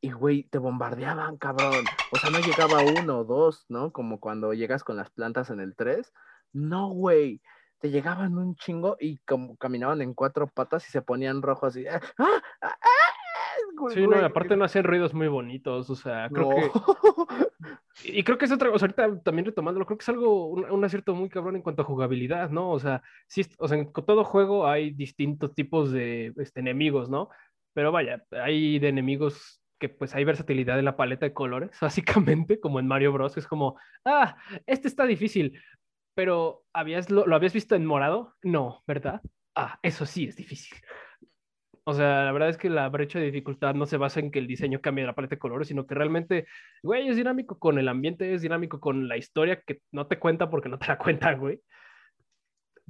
y, güey, te bombardeaban, cabrón. O sea, no llegaba uno o dos, ¿no? Como cuando llegas con las plantas en el 3. No, güey. Te llegaban un chingo y como caminaban en cuatro patas y se ponían rojos y... ¡Ah! ¡Ah! ¡Ah! Güey. Sí, no, güey, aparte no hacen ruidos muy bonitos, o sea, creo no. que... Y creo que es otra cosa, ahorita también retomándolo, creo que es algo, un, un acierto muy cabrón en cuanto a jugabilidad, ¿no? O sea, sí, o sea, en todo juego hay distintos tipos de este, enemigos, ¿no? Pero vaya, hay de enemigos que pues hay versatilidad en la paleta de colores, básicamente, como en Mario Bros. Es como, ah, este está difícil, pero ¿habías, lo, ¿lo habías visto en morado? No, ¿verdad? Ah, eso sí es difícil. O sea, la verdad es que la brecha de dificultad no se basa en que el diseño cambie la paleta de colores, sino que realmente, güey, es dinámico con el ambiente, es dinámico con la historia que no te cuenta porque no te la cuenta, güey.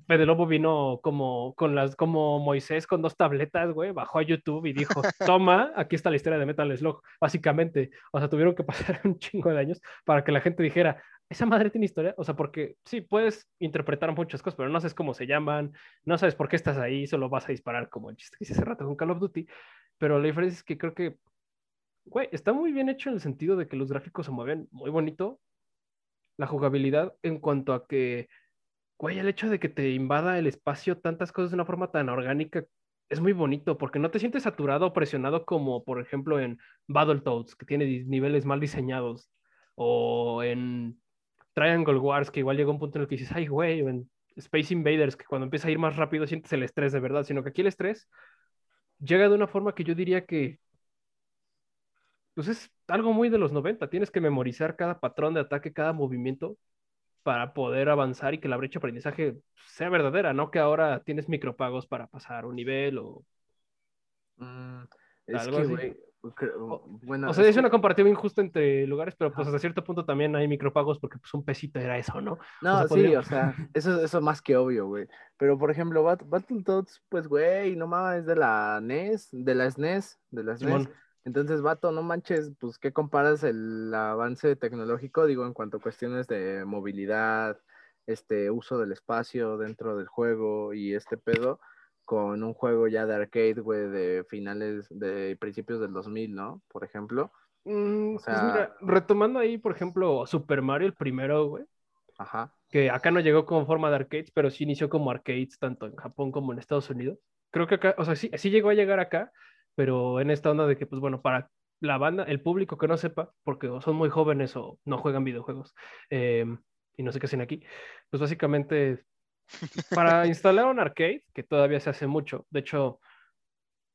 Fede Lobo vino como, con las, como Moisés con dos tabletas, güey, bajó a YouTube y dijo, toma, aquí está la historia de Metal Slug, básicamente. O sea, tuvieron que pasar un chingo de años para que la gente dijera, esa madre tiene historia. O sea, porque sí, puedes interpretar muchas cosas, pero no sabes cómo se llaman, no sabes por qué estás ahí, solo vas a disparar como el chiste que hice hace rato con Call of Duty. Pero la diferencia es que creo que, güey, está muy bien hecho en el sentido de que los gráficos se mueven muy bonito. La jugabilidad en cuanto a que, güey, el hecho de que te invada el espacio tantas cosas de una forma tan orgánica es muy bonito porque no te sientes saturado o presionado como, por ejemplo, en Battletoads, que tiene niveles mal diseñados, o en Triangle Wars, que igual llega un punto en el que dices, ay, güey, o en Space Invaders, que cuando empieza a ir más rápido sientes el estrés de verdad, sino que aquí el estrés llega de una forma que yo diría que pues es algo muy de los 90. Tienes que memorizar cada patrón de ataque, cada movimiento para poder avanzar y que la brecha de aprendizaje sea verdadera, no que ahora tienes micropagos para pasar un nivel o... Mm, es Algo que, así. creo- bueno, o sea, es una comparativa injusta entre lugares, pero pues hasta cierto punto también hay micropagos porque pues un pesito era eso, ¿no? No, sea, sí, podría- o sea, eso, eso más que obvio, güey. Pero, por ejemplo, Bat- Battletoads, pues, güey, no mames, es de la NES, de la SNES, de la SNES. Simón. Entonces, vato, no manches, pues, ¿qué comparas el avance tecnológico, digo, en cuanto a cuestiones de movilidad, este, uso del espacio dentro del juego y este pedo, con un juego ya de arcade, güey, de finales, de principios del 2000, ¿no? Por ejemplo. Mm, O pues sea- mira, retomando ahí, por ejemplo, Super Mario, el primero, güey, Ajá. que acá no llegó como forma de arcades, pero sí inició como arcades tanto en Japón como en Estados Unidos. Creo que acá, o sea, sí, sí llegó a llegar acá, pero en esta onda de que, pues bueno, para la banda, el público que no sepa, porque son muy jóvenes o no juegan videojuegos eh, y no sé qué hacen aquí, pues básicamente para instalar un arcade, que todavía se hace mucho, de hecho,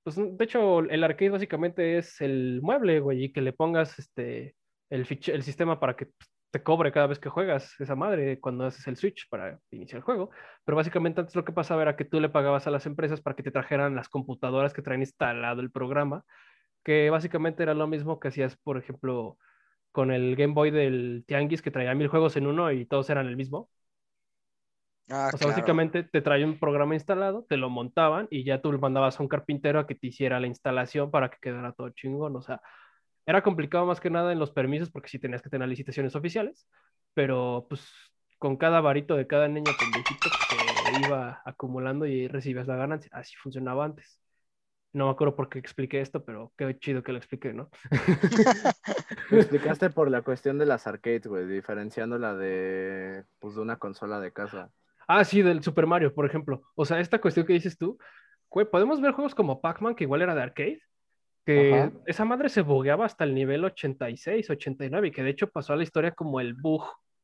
pues de hecho el arcade básicamente es el mueble, güey, y que le pongas este, el, el sistema para que te cobre cada vez que juegas esa madre cuando haces el switch para iniciar el juego. Pero básicamente antes lo que pasaba era que tú le pagabas a las empresas para que te trajeran las computadoras que traen instalado el programa, que básicamente era lo mismo que hacías, por ejemplo, con el Game Boy del Tianguis que traía mil juegos en uno y todos eran el mismo. Ah, O sea, claro. básicamente te traía un programa instalado, te lo montaban y ya tú le mandabas a un carpintero a que te hiciera la instalación para que quedara todo chingón. O sea, era complicado más que nada en los permisos porque sí tenías que tener licitaciones oficiales, pero pues con cada varito de cada niño pendejito que iba acumulando y recibías la ganancia. Así funcionaba antes. No me acuerdo por qué expliqué esto, pero qué chido que lo expliqué, ¿no? Lo explicaste por la cuestión de las arcades, güey, diferenciándola de, pues, de una consola de casa. Ah, sí, del Super Mario, por ejemplo. O sea, esta cuestión que dices tú, güey, podemos ver juegos como Pac-Man, que igual era de arcade, que Ajá. esa madre se bugueaba hasta el nivel 86, 89, y que de hecho pasó a la historia como el bug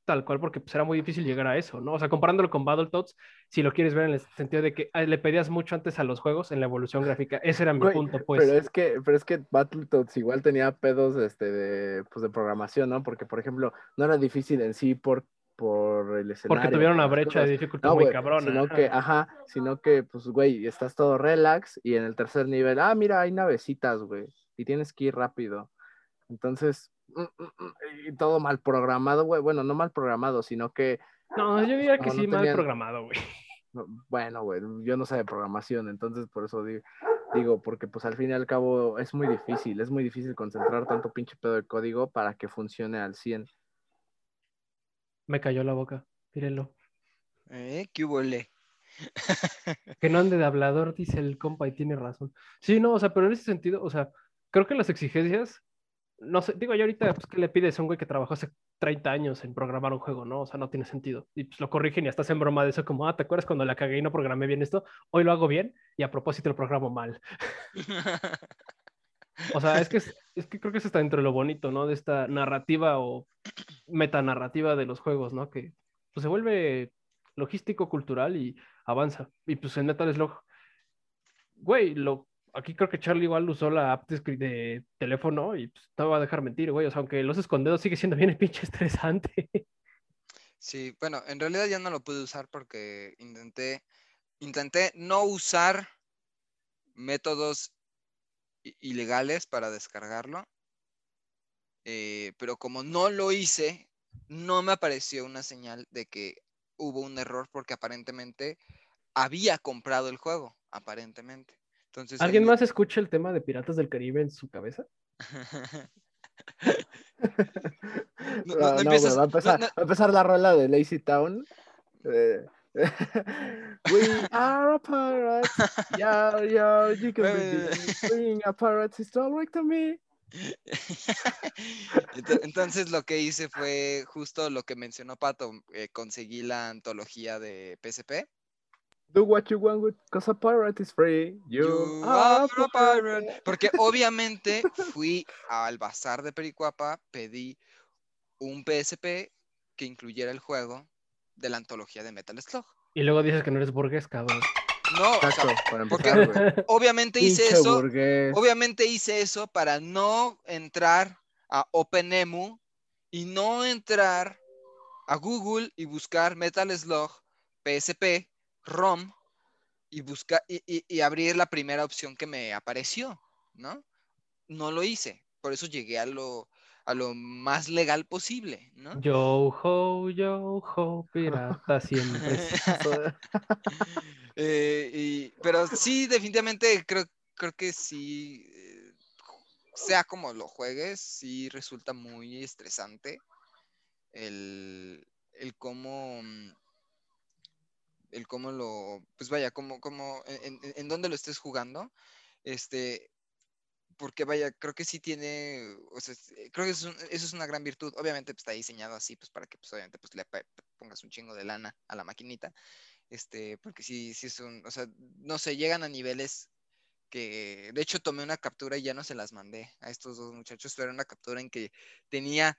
tal cual, porque pues era muy difícil llegar a eso, ¿no? O sea, comparándolo con Battletoads, si lo quieres ver en el sentido de que ah, le pedías mucho antes a los juegos en la evolución gráfica, ese era mi punto, pues. Pero es que, pero es que Battletoads igual tenía pedos este, de, pues, de programación, ¿no? Porque, por ejemplo, no era difícil en sí por, por el escenario. Porque tuvieron una brecha de dificultad No, muy güey, cabrona. Sino que, ajá, sino que, pues, güey, estás todo relax y en el tercer nivel, ah, mira, hay navecitas, güey, y tienes que ir rápido. Entonces, mm, mm, mm, y todo mal programado, güey. Bueno, no mal programado, sino que, No, yo diría que no sí, mal tenían- programado, güey. no, bueno, güey, yo no sé de programación, entonces por eso digo, digo, porque pues al fin y al cabo es muy difícil, es muy difícil concentrar tanto pinche pedo de código para que funcione al 100. Me cayó la boca, mírenlo. ¿Eh? ¿Qué hubo, le? Que no ande de hablador, dice el compa, y tiene razón. Sí, no, o sea, pero en ese sentido, o sea, creo que las exigencias, no sé, digo yo ahorita, pues, ¿qué le pides a un güey que trabajó hace 30 años en programar un juego, no? O sea, no tiene sentido. Y pues lo corrigen y estás en broma de eso, como, ah, ¿te acuerdas cuando la cagué y no programé bien esto? Hoy lo hago bien y a propósito lo programo mal. O sea, es que, es, que creo que es está dentro de lo bonito, ¿no? De esta narrativa o metanarrativa de los juegos, ¿no? Que pues, se vuelve logístico, cultural y avanza. Y pues en Metal Slug, güey, lo, aquí creo que Charlie igual usó la app de, teléfono y pues, no va a dejar mentir, güey. O sea, aunque los escondidos sigue siendo bien pinche estresante. Sí, bueno, en realidad ya no lo pude usar porque intenté, intenté no usar métodos ilegales para descargarlo. eh, pero como no lo hice, no me apareció una señal de que hubo un error porque aparentemente había comprado el juego, aparentemente. Entonces, ¿Alguien más escucha el tema de Piratas del Caribe en su cabeza? No, no, No, no no, empiezas- güey, va, a empezar, no- va a empezar la rola de Lazy Town. eh, We are a pirate. Yeah, yeah, you can be being a pirate is all right to me. Ento- Entonces lo que hice fue justo lo que mencionó Pato, eh, conseguí la antología de PSP. Do what you want with, cause a pirate is free. You, You are a pirate. pirate. Porque obviamente fui al bazar de Pericuapa, pedí un PSP que incluyera el juego de la antología de Metal Slug. Y luego dices que no eres burgués, cabrón. No, o sea, Exacto, para porque- empezar, obviamente hice Pinche eso, burgués. obviamente hice eso para no entrar a OpenEMU y no entrar a Google y buscar Metal Slug, PSP, ROM y buscar y, y- y abrir la primera opción que me apareció, ¿no? No lo hice, por eso llegué a lo, a lo más legal posible, ¿no? Yo ho, yo ho, pirata siempre. Eh, y- pero sí, definitivamente creo, creo que sí, eh, sea como lo juegues, sí resulta muy estresante el, el cómo, mm, el cómo lo, pues vaya, como, como, en, en- en dónde lo estés jugando, este, porque vaya, creo que sí tiene, o sea, eh, creo que eso es, una gran virtud, obviamente pues, está diseñado así, pues para que pues obviamente pues le pongas un chingo de lana a la maquinita, este, porque sí, sí es un, o sea, no sé, llegan a niveles que, de hecho tomé una captura y ya no se las mandé a estos dos muchachos, pero era una captura en que tenía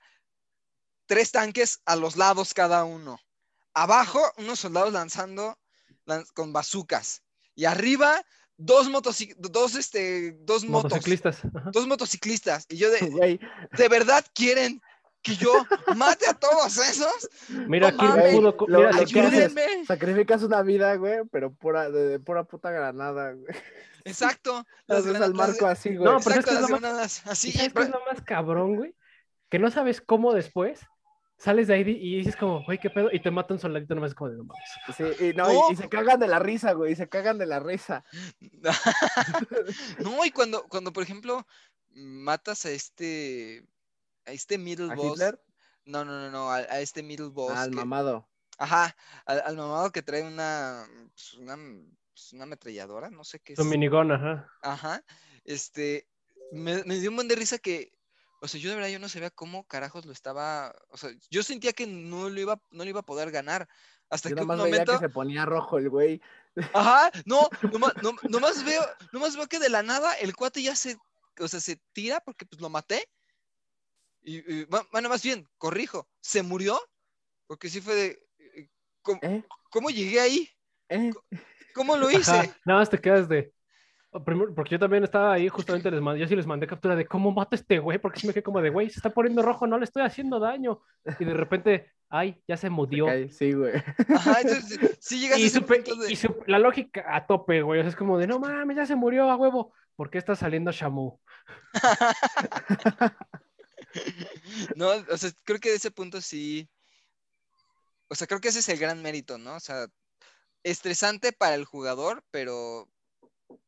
tres tanques a los lados cada uno, abajo unos soldados lanzando lan- con bazucas y arriba dos motoci- dos este, dos motos, Motociclistas. dos motociclistas y yo de, Güey, ¿de verdad quieren que yo mate a todos esos? Mira, No ¿quién mames, pudo? co- lo- Mira, lo si que haces- sacrificas una vida, güey, pero pura, de, de pura puta granada, güey. Exacto. las Haces al las- marco así, güey. No, pero es Exacto, que es las lo más- granadas, Así, ¿Y sabes qué pero- es lo más cabrón, güey? Que no sabes cómo después sales de ahí y dices como, güey, qué pedo, y te mata un soldadito nomás como de no mames. Sí, y, no, y- No. y, se cagan de la risa, güey, y se cagan de la risa. no, y cuando, cuando, por ejemplo, matas a este, a este middle ¿A boss. Hitler? No, no, no, no, a, a este middle boss. Al que- mamado. Ajá, al, al mamado que trae una, pues, una, pues, una ametralladora, no sé qué es. Tu minigón, ajá. Ajá, este, me, me dio un buen de risa que, o sea, yo de verdad yo no sabía cómo carajos lo estaba, o sea, yo sentía que no lo iba, no lo iba a poder ganar. Hasta Yo que un nomás veía momento, que se ponía rojo el güey. ajá, no, nomás, no- nomás veo, nomás veo que de la nada el cuate ya se, o sea, se tira porque pues lo maté. Y, y, bu- bueno, más bien, corrijo, se murió, porque sí fue de, eh, ¿cómo, ¿Eh? cómo llegué ahí? ¿Eh? ¿Cómo lo hice? Ajá, Nada más te quedas de. Primero- Porque yo también estaba ahí, justamente les mandé, yo sí les mandé captura de cómo mata este güey, porque sí me quedé como de, güey, se está poniendo rojo, no le estoy haciendo daño. Y de repente, ay, ya se murió. Sí, güey. Ajá, entonces sí llegas a Y, su punto de- y su- la lógica a tope, güey. O sea, es como de, no mames, ya se murió a huevo. ¿Por qué está saliendo Shamu? No, o sea, creo que de ese punto sí. O sea, creo que ese es el gran mérito, ¿no? O sea, estresante para el jugador, pero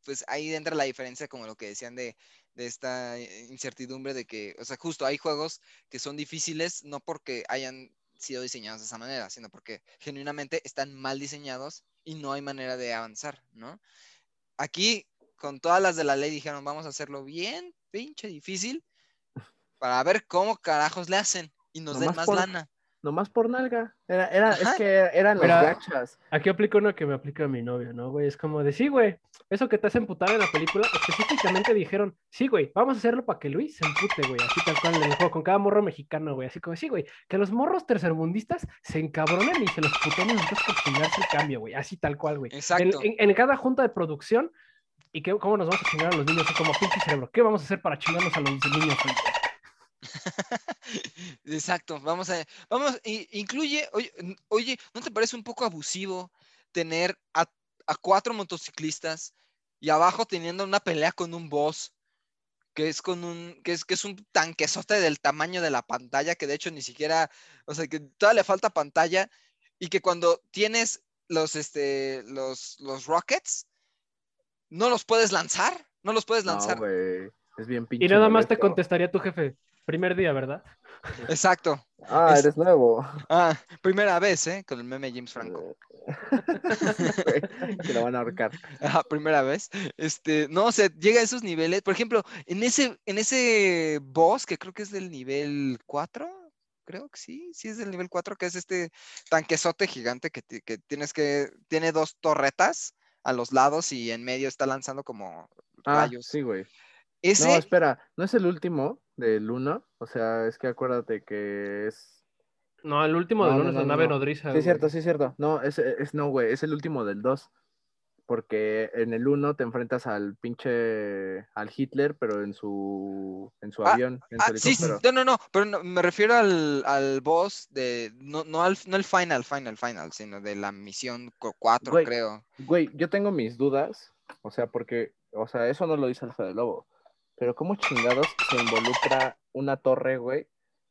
pues ahí entra la diferencia, como lo que decían de, de esta incertidumbre de que, o sea, justo hay juegos que son difíciles no porque hayan sido diseñados de esa manera, sino porque genuinamente están mal diseñados y no hay manera de avanzar, ¿no? Aquí, con todas las de la ley, dijeron, vamos a hacerlo bien, pinche difícil, para ver cómo carajos le hacen y nos den más por- lana. Nomás por nalga. Era, era, es que eran los Era- gachas. Aquí aplico uno que me aplica a mi novio, ¿no, güey? Es como de, sí, güey, eso que te hace emputar en la película, específicamente dijeron, sí, güey, vamos a hacerlo para que Luis se empute, güey, así tal cual en el juego, con cada morro mexicano, güey, así como, sí, güey, que los morros tercermundistas se encabronen y se los nosotros por chingarse el cambio, güey, así tal cual, güey. En, Exacto. en- en cada junta de producción, ¿y qué, cómo nos vamos a chingar a los niños? Así como pinche cerebro, ¿qué vamos a hacer para chingarnos a los niños? güey? Exacto, vamos a, vamos, incluye, oye, oye, ¿no te parece un poco abusivo tener a, a cuatro motociclistas y abajo teniendo una pelea con un boss que es con un, que es, que es un tanquesote del tamaño de la pantalla, que de hecho ni siquiera, o sea, que todavía le falta pantalla, y que cuando tienes los, este, los, los rockets, no los puedes lanzar, no los puedes lanzar. Es bien pinche. Y nada más te contestaría tu jefe, primer día, ¿verdad? Exacto. Ah, es- eres nuevo. Ah, primera vez, ¿eh? Con el meme James Franco. que lo van a ahorcar. Ajá, primera vez. Este, no, o sea, llega a esos niveles. Por ejemplo, en ese, en ese boss, que creo que es del nivel 4, creo que sí, sí es del nivel 4, que es este tanquesote gigante que, que tienes que, tiene dos torretas a los lados y en medio está lanzando como Ah, rayos. sí, güey. Ese, No, espera, ¿no es el último del 1? O sea, es que acuérdate que es. No, el último No, del no, uno es no, la no, nave no. nodriza. Sí, es cierto, güey. sí, es cierto. No, es, es no, güey, es el último del 2. Porque en el 1 te enfrentas al pinche. al Hitler, pero en su. en su Ah, avión, en su Ah, sí, sí, no, no, no, pero no, me refiero al, al boss de, no, no, al, no el final, final, final, sino de la misión 4, Güey. creo. Güey, yo tengo mis dudas. O sea, porque. O sea, eso no lo dice el Fede Lobo. Pero, ¿cómo chingados se involucra una torre, güey?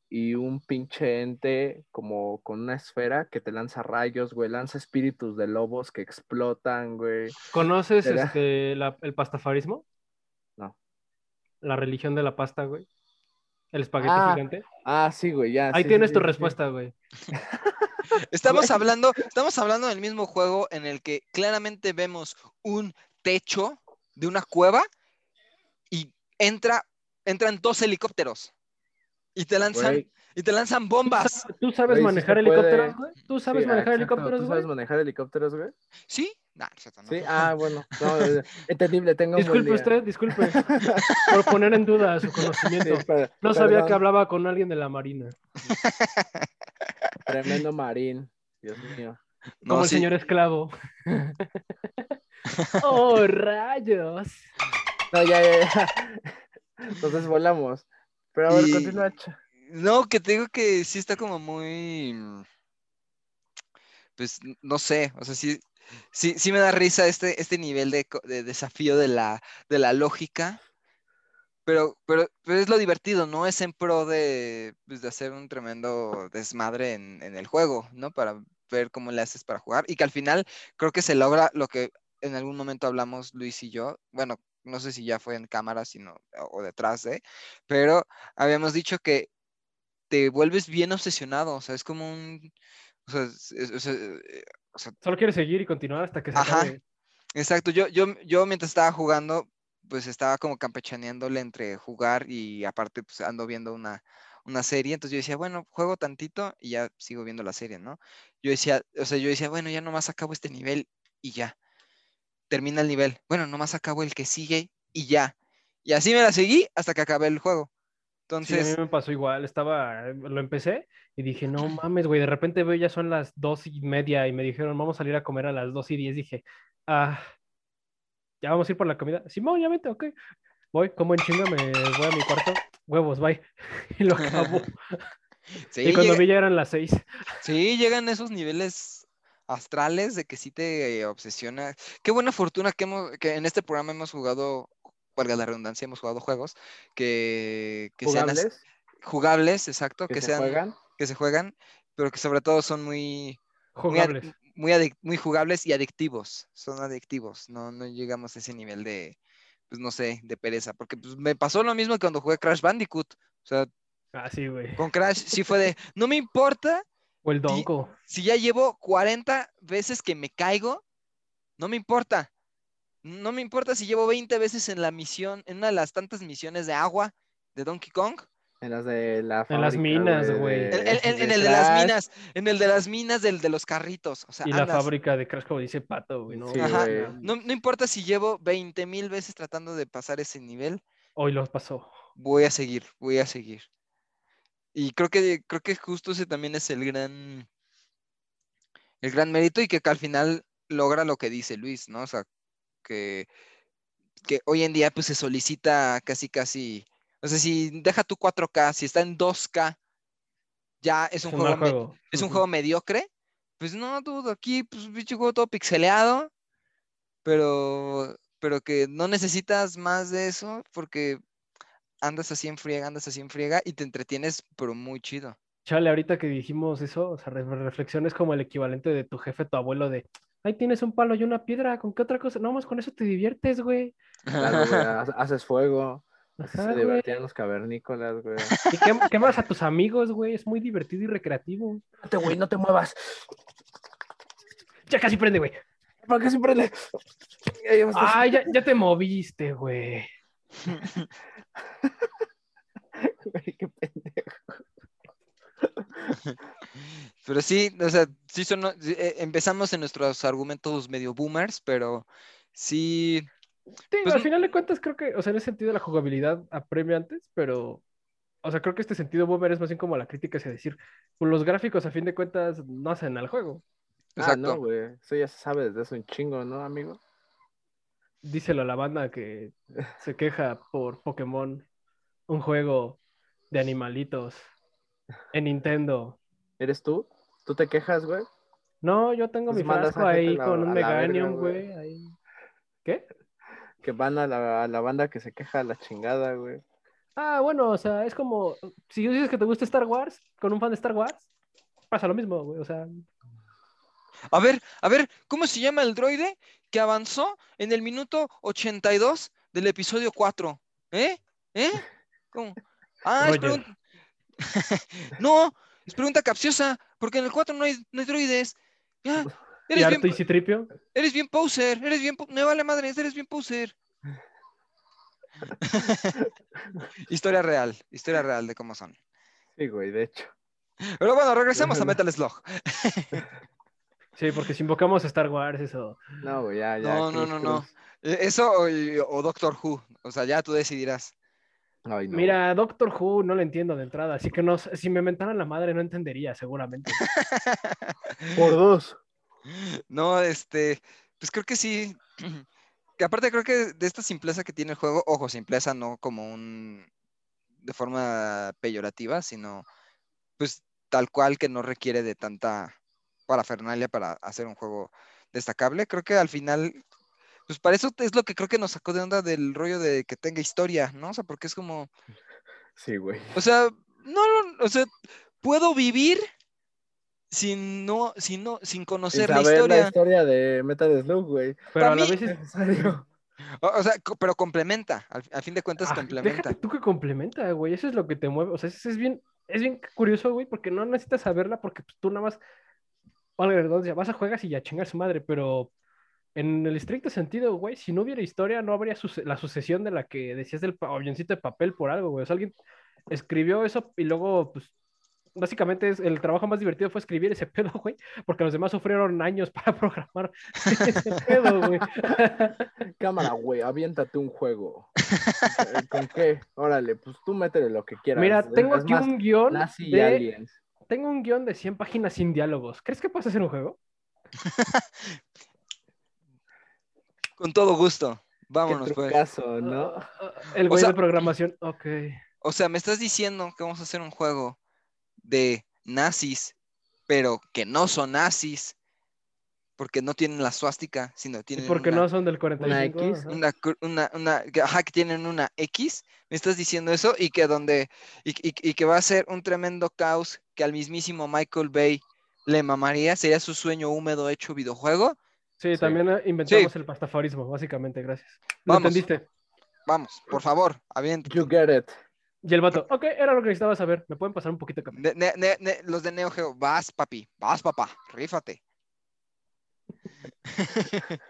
Y un pinche ente como con una esfera que te lanza rayos, güey. Lanza espíritus de lobos que explotan, güey. ¿Conoces ¿Será? este, la- el pastafarismo? No. La religión de la pasta, güey. El espagueti Ah, gigante. Ah, sí, güey, ya. Ahí sí, tienes sí, tu sí, sí. respuesta, güey. Estamos hablando, estamos hablando del mismo juego en el que claramente vemos un techo de una cueva entra, entran dos helicópteros y te lanzan, y te lanzan bombas. ¿Tú sabes manejar helicópteros, güey? ¿Tú sabes sí, manejar exacto, helicópteros, ¿Tú güey? sabes manejar helicópteros, güey? ¿Sí? Nah, no es cierto, no. Sí, ah, bueno. No, eh, entendible, tengo un buen Disculpe día. usted, disculpe. por poner en duda su Sí, conocimiento. No sabía que hablaba con alguien de la Marina. Tremendo marín, Dios mío. No, Como el sí. señor esclavo. ¡Oh, rayos! No, ya, ya, ya. Entonces volamos. Pero a ver, Y- continúa. No, que te digo que sí está como muy. mm, Pues no sé, o sea, sí, sí, sí me da risa este, este nivel de, de desafío de la, de la lógica. Pero, pero, pero es lo divertido, ¿no? Es en pro de, pues, de hacer un tremendo desmadre en, en el juego, ¿no? Para ver cómo le haces para jugar. Y que al final creo que se logra lo que en algún momento hablamos Luis y yo. Bueno, no sé si ya fue en cámara, sino o detrás de, pero habíamos dicho que te vuelves bien obsesionado, o sea, es como un... O sea, es- es- o sea, eh, o sea, Solo quiere seguir y continuar hasta que se Ajá. acabe. exacto, yo, yo, yo mientras estaba jugando, pues estaba como campechaneándole entre jugar y aparte pues ando viendo una, una serie, entonces yo decía, bueno, juego tantito y ya sigo viendo la serie, ¿no? Yo decía, o sea, yo decía, bueno, ya nomás acabo este nivel y ya. Termina el nivel. Bueno, nomás acabo el que sigue y ya. Y así me la seguí hasta que acabé el juego. Sí, a Entonces, mí me pasó igual. Estaba, eh, lo empecé y dije, no mames, güey. De repente veo ya son las dos y media y me dijeron, vamos a salir a comer a las dos y diez. Dije, ah, ya vamos a ir por la comida. Simón, ya vete, ok. Voy, como en chinga, me voy a mi cuarto. Huevos, bye. Y lo acabo. sí, y cuando llega- vi ya eran las seis. Sí, llegan esos niveles astrales de que sí te obsesiona. Qué buena fortuna que, hemos, que en este programa hemos jugado, valga la redundancia, hemos jugado juegos que, que sean ¿Jugables? jugables, exacto, que, que, se sean, juegan. que se juegan, pero que sobre todo son muy, muy, Jugables. muy, adic- muy jugables y adictivos. Son adictivos. No, no llegamos a ese nivel de, pues no sé, de pereza. Porque pues, me pasó lo mismo que cuando jugué Crash Bandicoot. O sea, Ah, sí, güey. con Crash sí fue de, no me importa O el donko. si ya llevo 40 veces que me caigo, no me importa. No me importa si llevo 20 veces en la misión, en una de las tantas misiones de agua de Donkey Kong. En las de la En las fábrica, minas, güey. En, en- en- de en el de las minas, en el de las minas del de los carritos. O sea, Y la fábrica de Crash, como dice Pato, güey, ¿no? Sí, Ajá. güey. No, no importa si llevo 20 mil veces tratando de pasar ese nivel, Hoy los pasó. voy a seguir, voy a seguir. Y creo que, creo que justo ese también es el gran, el gran mérito y que, que al final logra lo que dice Luis, ¿no? O sea, que, que hoy en día pues se solicita casi, casi, o sea, si deja tu 4K, si está en 2K, ya es un, Es juego, es un juego mediocre. Pues no, dude, aquí, pues pinche juego todo pixeleado, pero, pero que no necesitas más de eso porque andas así en friega, andas así en friega y te entretienes, pero muy chido. Chale, ahorita que dijimos eso, o sea, re- reflexión es como el equivalente de tu jefe, tu abuelo, de, ahí tienes un palo y una piedra, ¿con qué otra cosa? No, más con eso te diviertes, güey. Claro, güey, ha- haces fuego. Ajá, se güey. divertían los cavernícolas, güey. Y quem- quemas a tus amigos, güey, es muy divertido y recreativo. Espérate, güey, no te muevas. Ya casi prende, güey. ¿Para qué siempre le.? Ya dos- Ay, ya, ya te moviste, güey. Güey, qué pendejo. Pero sí, o sea, sí son, eh, empezamos en nuestros argumentos medio boomers, pero sí, Sí, Pues al final de cuentas creo que, o sea, en ese sentido la jugabilidad apremia antes, pero, o sea, creo que este sentido boomer es más bien como la crítica hacia decir, pues los gráficos a fin de cuentas no hacen al juego. Ah, no, exacto. güey. Eso ya se sabe desde hace un chingo, ¿no, amigo? Díselo a la banda que se queja por Pokémon, un juego de animalitos en Nintendo. ¿Eres tú? ¿Tú te quejas, güey? No, yo tengo Pues mi frasco ahí la- con un Meganium, güey. güey. ahí. ¿Qué? Que van a la, a la banda que se queja a la chingada, güey. Ah, bueno, o sea, es como, si dices que te gusta Star Wars, con un fan de Star Wars, pasa lo mismo, güey. O sea, A ver, a ver, ¿cómo se llama el droide que avanzó en el minuto 82 del episodio 4? ¿Eh? ¿Eh? ¿Cómo? Ah, es pregunta... no, es pregunta capciosa, porque en el 4 no hay, no hay droides. Ya, y eres y bien, Citripio. eres bien poser, eres bien... Me vale madre, eres bien poser. historia real, historia real de cómo son. Sí, güey, de hecho. Pero bueno, regresemos a Metal Slug. Sí, porque si invocamos a Star Wars, eso. No, güey, ya, ya. No, no, no, no. Eh, Eso o, Doctor Who, o sea, ya tú decidirás. Ay, no. Mira, Doctor Who no lo entiendo de entrada, así que no, sé- si me mentaran la madre no entendería, seguramente. Por dos. No, este, pues creo que sí. Que aparte creo que de esta simpleza que tiene el juego, ojo, simpleza no como un de forma peyorativa, sino pues tal cual que no requiere de tanta parafernalia para hacer un juego destacable. Creo que al final, pues para eso es lo que creo que nos sacó de onda del rollo de que tenga historia, ¿no? O sea, porque es como, Sí, güey. o sea, no, no, o sea, puedo vivir sin no, sin no, sin Sin conocer la saber historia. la historia de Metal Slug, güey. Pero a la mí- vez es, Necesario. O, o sea, pero complementa, al, a fin de cuentas Ah, complementa. déjate tú que complementa, güey. Eso es lo que te mueve. O sea, eso es bien, es bien curioso, güey, porque no necesitas saberla porque pues, tú nada más, valga la redundancia, vas a juegas y ya chingas su madre, pero en el estricto sentido, güey, si no hubiera historia, no habría suce- la sucesión de la que decías del avioncito de papel por algo, güey. O sea, alguien escribió eso y luego, pues, básicamente es, el trabajo más divertido fue escribir ese pedo, güey, porque los demás sufrieron años para programar ese pedo, güey. Cámara, güey, aviéntate un juego. ¿Con qué? Órale, pues tú métele lo que quieras. Mira, tengo es aquí más, un guion de Aliens. Tengo un guion de 100 páginas sin diálogos. ¿Crees que puedes hacer un juego? Con todo gusto. Qué Vámonos, pues. trucazo, ¿no? Ah, ah, el güey sea- de programación. Ok. O sea, me estás diciendo que vamos a hacer un juego de nazis, pero que no son nazis, porque no tienen la suástica, sino ¿Y tienen porque una, no son del 45? X, Ajá. una, cru- una, una- que- ajá, que tienen una X. Me estás diciendo eso y que donde y, y- y que va a ser un tremendo caos que al mismísimo Michael Bay le mamaría, sería su sueño húmedo hecho videojuego. Sí, Sí. también eh, inventamos el pastafarismo, básicamente, gracias. ¿Lo Vamos. entendiste? Vamos, por favor, avienta. You get it. Y el vato, ok, era lo que necesitaba saber. ¿Me pueden pasar un poquito de ne- los de Neo Geo, vas, papi, vas, papá, rífate.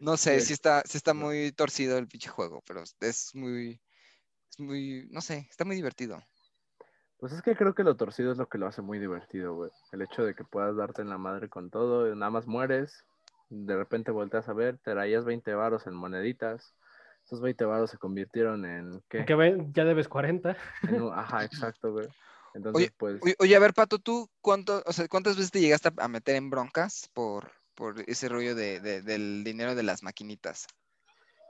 no sé, Sí. si está, sí está muy torcido el pinche juego, pero es muy. Es muy, no sé, está muy divertido. Pues es que creo que lo torcido es lo que lo hace muy divertido, güey. El hecho de que puedas darte en la madre con todo, y nada más mueres, de repente volteas a ver, te traías 20 varos en moneditas. Esos 20 varos se convirtieron en ¿qué? Que ya debes 40. En un- ajá, exacto, güey. Entonces, pues, Oye, oye, a ver, Pato, ¿tú cuánto, o sea, cuántas veces te llegaste a- meter en broncas por, por ese rollo de, de- del dinero de las maquinitas?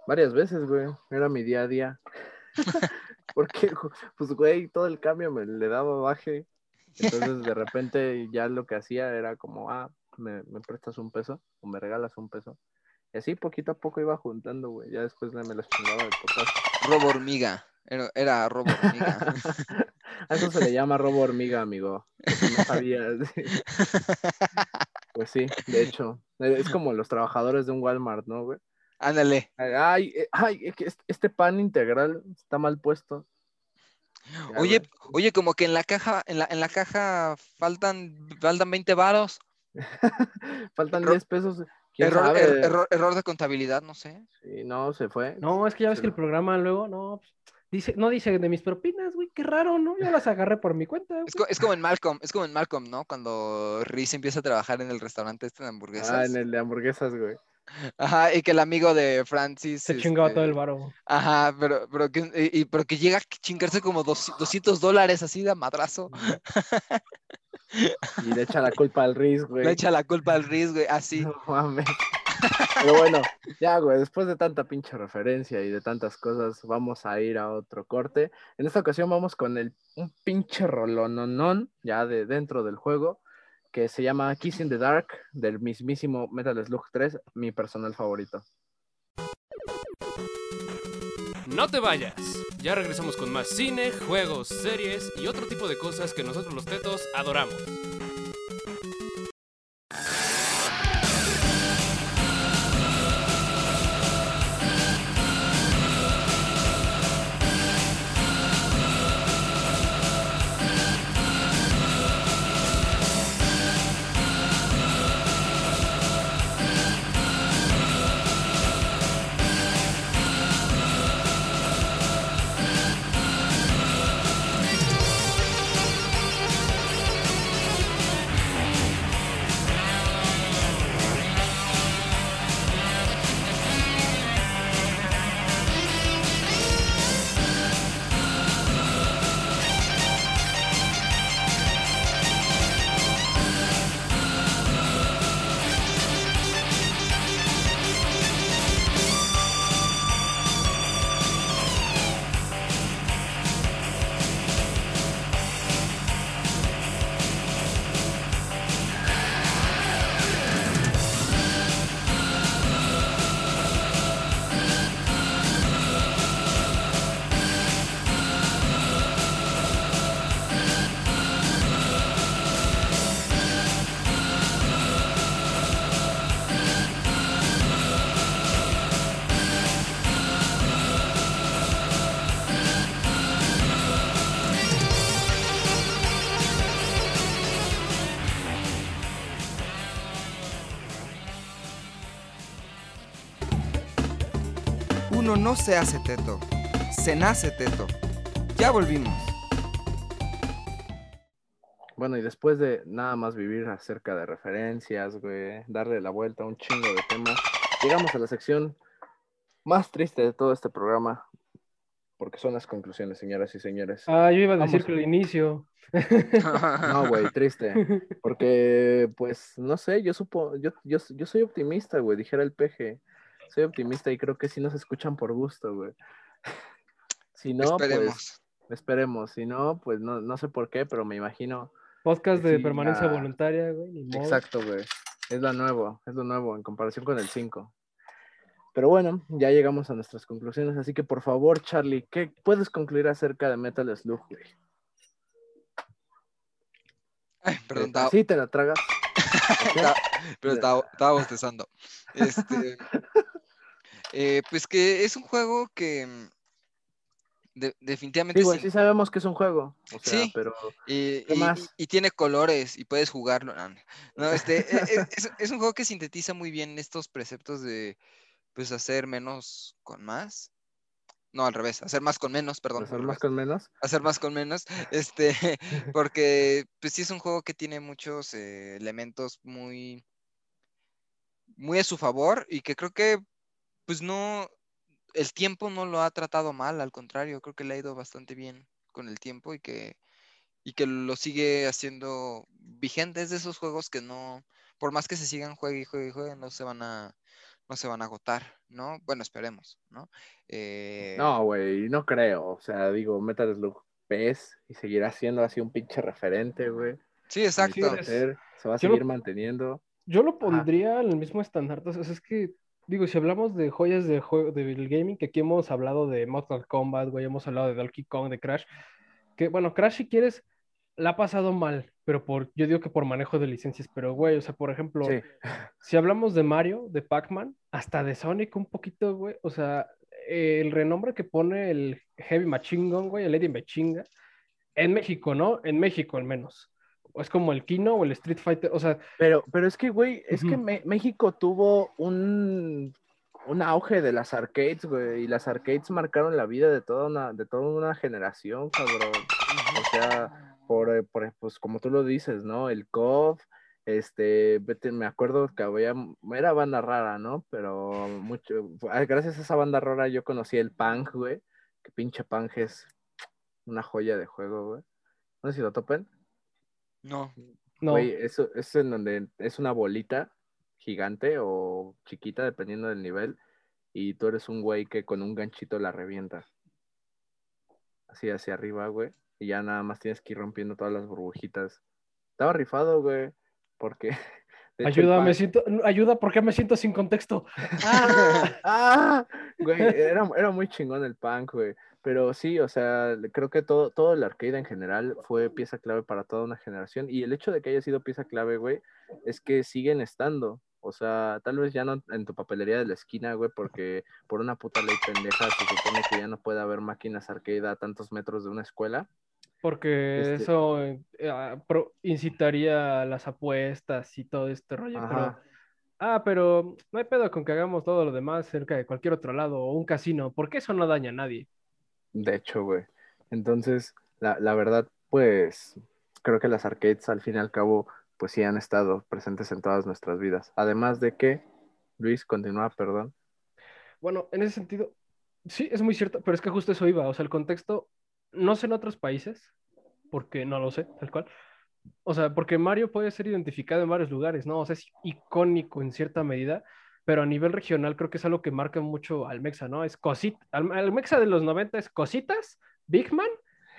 varias veces, güey. Era mi día a día. Porque, pues, güey, todo el cambio me le daba baje. Entonces, de repente, ya lo que hacía era como, ah, me, me prestas un peso o me regalas un peso. Y así, poquito a poco iba juntando, güey. Ya después me los chingaba de potazo. Robo hormiga. Era, era robo hormiga. A eso se le llama robo hormiga, amigo. no sabías. Pues sí, de hecho. eh, Es como los trabajadores de un Walmart, ¿no, güey? Ándale. Ay, eh, ay, es que este- este pan integral está mal puesto. Ya, Oye, güey. oye, como que en la caja, en la, en la caja faltan, faltan 20 varos. Faltan error- 10 pesos. ¿Quién Error, er- error, error de contabilidad, no sé. Sí, no, se fue. No, es que ya ves que el programa luego, no, pues, dice, no dice de mis propinas, güey, qué raro, ¿no? Yo las agarré por mi cuenta. Es, co- es como en Malcolm, es como en Malcolm, ¿no? Cuando Reese empieza a trabajar en el restaurante este de hamburguesas. Ah, en el de hamburguesas, güey. Ajá, y que el amigo de Francis. Se chingaba todo el este, varo. Aja, pero, pero, que, y, y- pero que llega a chingarse como dos- 200 dólares así de madrazo. Y le echa la culpa al Riz, güey. Le echa la culpa al Reese, güey, así. No mames. Pero bueno, ya, güey, después de tanta pinche referencia y de tantas cosas, vamos a ir a otro corte. En esta ocasión vamos con el un pinche rolononón, ya de dentro del juego, que se llama Kiss in the Dark, del mismísimo Metal Slug 3, mi personal favorito. No te vayas. Ya regresamos con más cine, juegos, series y otro tipo de cosas que nosotros los tetos adoramos. Uno no se hace teto, se nace teto. Ya volvimos. Bueno, y después de nada más vivir acerca de referencias, güey, darle la vuelta a un chingo de temas, llegamos a la sección más triste de todo este programa, porque son las conclusiones, señoras y señores. Ah, yo iba a decir Vamos. que el inicio. No, güey, triste. Porque, pues, no sé, yo supo, yo, yo, yo soy optimista, güey, dijera el peje. Soy optimista y creo que sí nos escuchan por gusto, güey. Si no, Esperemos. pues, esperemos. Si no, pues no, no sé por qué, pero me imagino. Podcast de Sí, permanencia voluntaria, güey. ni modo. Exacto, güey. Es lo nuevo, es lo nuevo en comparación con el 5. Pero bueno, ya llegamos a nuestras conclusiones, así que por favor, Charlie, ¿qué puedes concluir acerca de Metal Slug, güey? Ay, perdón, estaba, Sí, te la tragas. pero estaba, estaba bostezando. Este, eh, pues que es un juego que mm, de- definitivamente Sí, güey, sin- sí sabemos que es un juego. O sea, Sí. pero Y, ¿Qué y- más? y- y tiene colores y puedes jugarlo. No, este, e- e- es, es un juego que sintetiza muy bien estos preceptos de pues hacer menos con más. No, al revés, hacer más con menos, perdón. hacer más con menos. hacer más con menos, este, porque pues sí es un juego que tiene muchos eh, elementos muy, muy a su favor y que creo que pues no, el tiempo no lo ha tratado mal, al contrario, creo que le ha ido bastante bien con el tiempo y que, y que lo sigue haciendo vigente. Es de esos juegos que no, por más que se sigan juegue y juegue y juegue, no se van a, no se van a agotar, ¿no? Bueno, esperemos, ¿no? Eh, No, güey, no creo. O sea, digo, Metal Slug PES y seguirá siendo así un pinche referente, güey. sí, exacto. Se va a hacer, se va a Yo lo- seguir manteniendo. Yo lo pondría en el mismo estandarte. O sea, es que, digo, si hablamos de joyas de juego, del gaming, que aquí hemos hablado de Mortal Kombat, güey, hemos hablado de Donkey Kong, de Crash, que bueno, Crash si quieres, la ha pasado mal, pero por, yo digo que por manejo de licencias, pero güey, o sea, por ejemplo, Sí. si hablamos de Mario, de Pac-Man, hasta de Sonic un poquito, güey, o sea, el renombre que pone el Heavy Machine Gun, güey, el Lady Mechinga, en México, ¿no? En México al menos. O es como el Kino o el Street Fighter, o sea, Pero, pero es que, güey, es que. Me- México tuvo un, un auge de las arcades, güey, y las arcades marcaron la vida de toda una, de toda una generación, cabrón. O sea, por, eh, por, pues como tú lo dices, ¿no? El COF, este, vete, me acuerdo que había, era banda rara, ¿no? Pero mucho, gracias a esa banda rara yo conocí el punk, güey, que pinche punk es una joya de juego, güey. No sé si lo topen. No. no. Güey, eso es en donde es una bolita gigante o chiquita, dependiendo del nivel, y tú eres un güey que con un ganchito la revienta. Así hacia arriba, güey, y ya nada más tienes que ir rompiendo todas las burbujitas. Estaba rifado, güey, porque... hecho, Ayuda, pan- me siento, ayuda, ¿por qué me siento sin contexto? ¡Ah! ¡Ah! Güey, era, era muy chingón el punk, güey. Pero sí, o sea, creo que todo, todo el arcade en general fue pieza clave para toda una generación. Y el hecho de que haya sido pieza clave, güey, es que siguen estando. O sea, tal vez ya no en tu papelería de la esquina, güey, porque por una puta ley pendeja se supone que ya no puede haber máquinas arcade a tantos metros de una escuela. Porque Este- eso eh, ah, incitaría a las apuestas y todo este rollo. Pero, ah, pero no hay pedo con que hagamos todo lo demás cerca de cualquier otro lado o un casino, porque eso no daña a nadie. De hecho, güey. Entonces, la, la verdad, pues, creo que las arcades al fin y al cabo, pues sí han estado presentes en todas nuestras vidas. Además de que, Luis, continúa, perdón. Bueno, en ese sentido, sí, es muy cierto, pero es que justo eso iba. O sea, el contexto, no sé en otros países, porque no lo sé, tal cual. O sea, porque Mario puede ser identificado en varios lugares, ¿no? O sea, es icónico en cierta medida, pero a nivel regional creo que es algo que marca mucho al Mexa, ¿no? Es cosita, al, Mexa de los 90 es cositas, Big Man,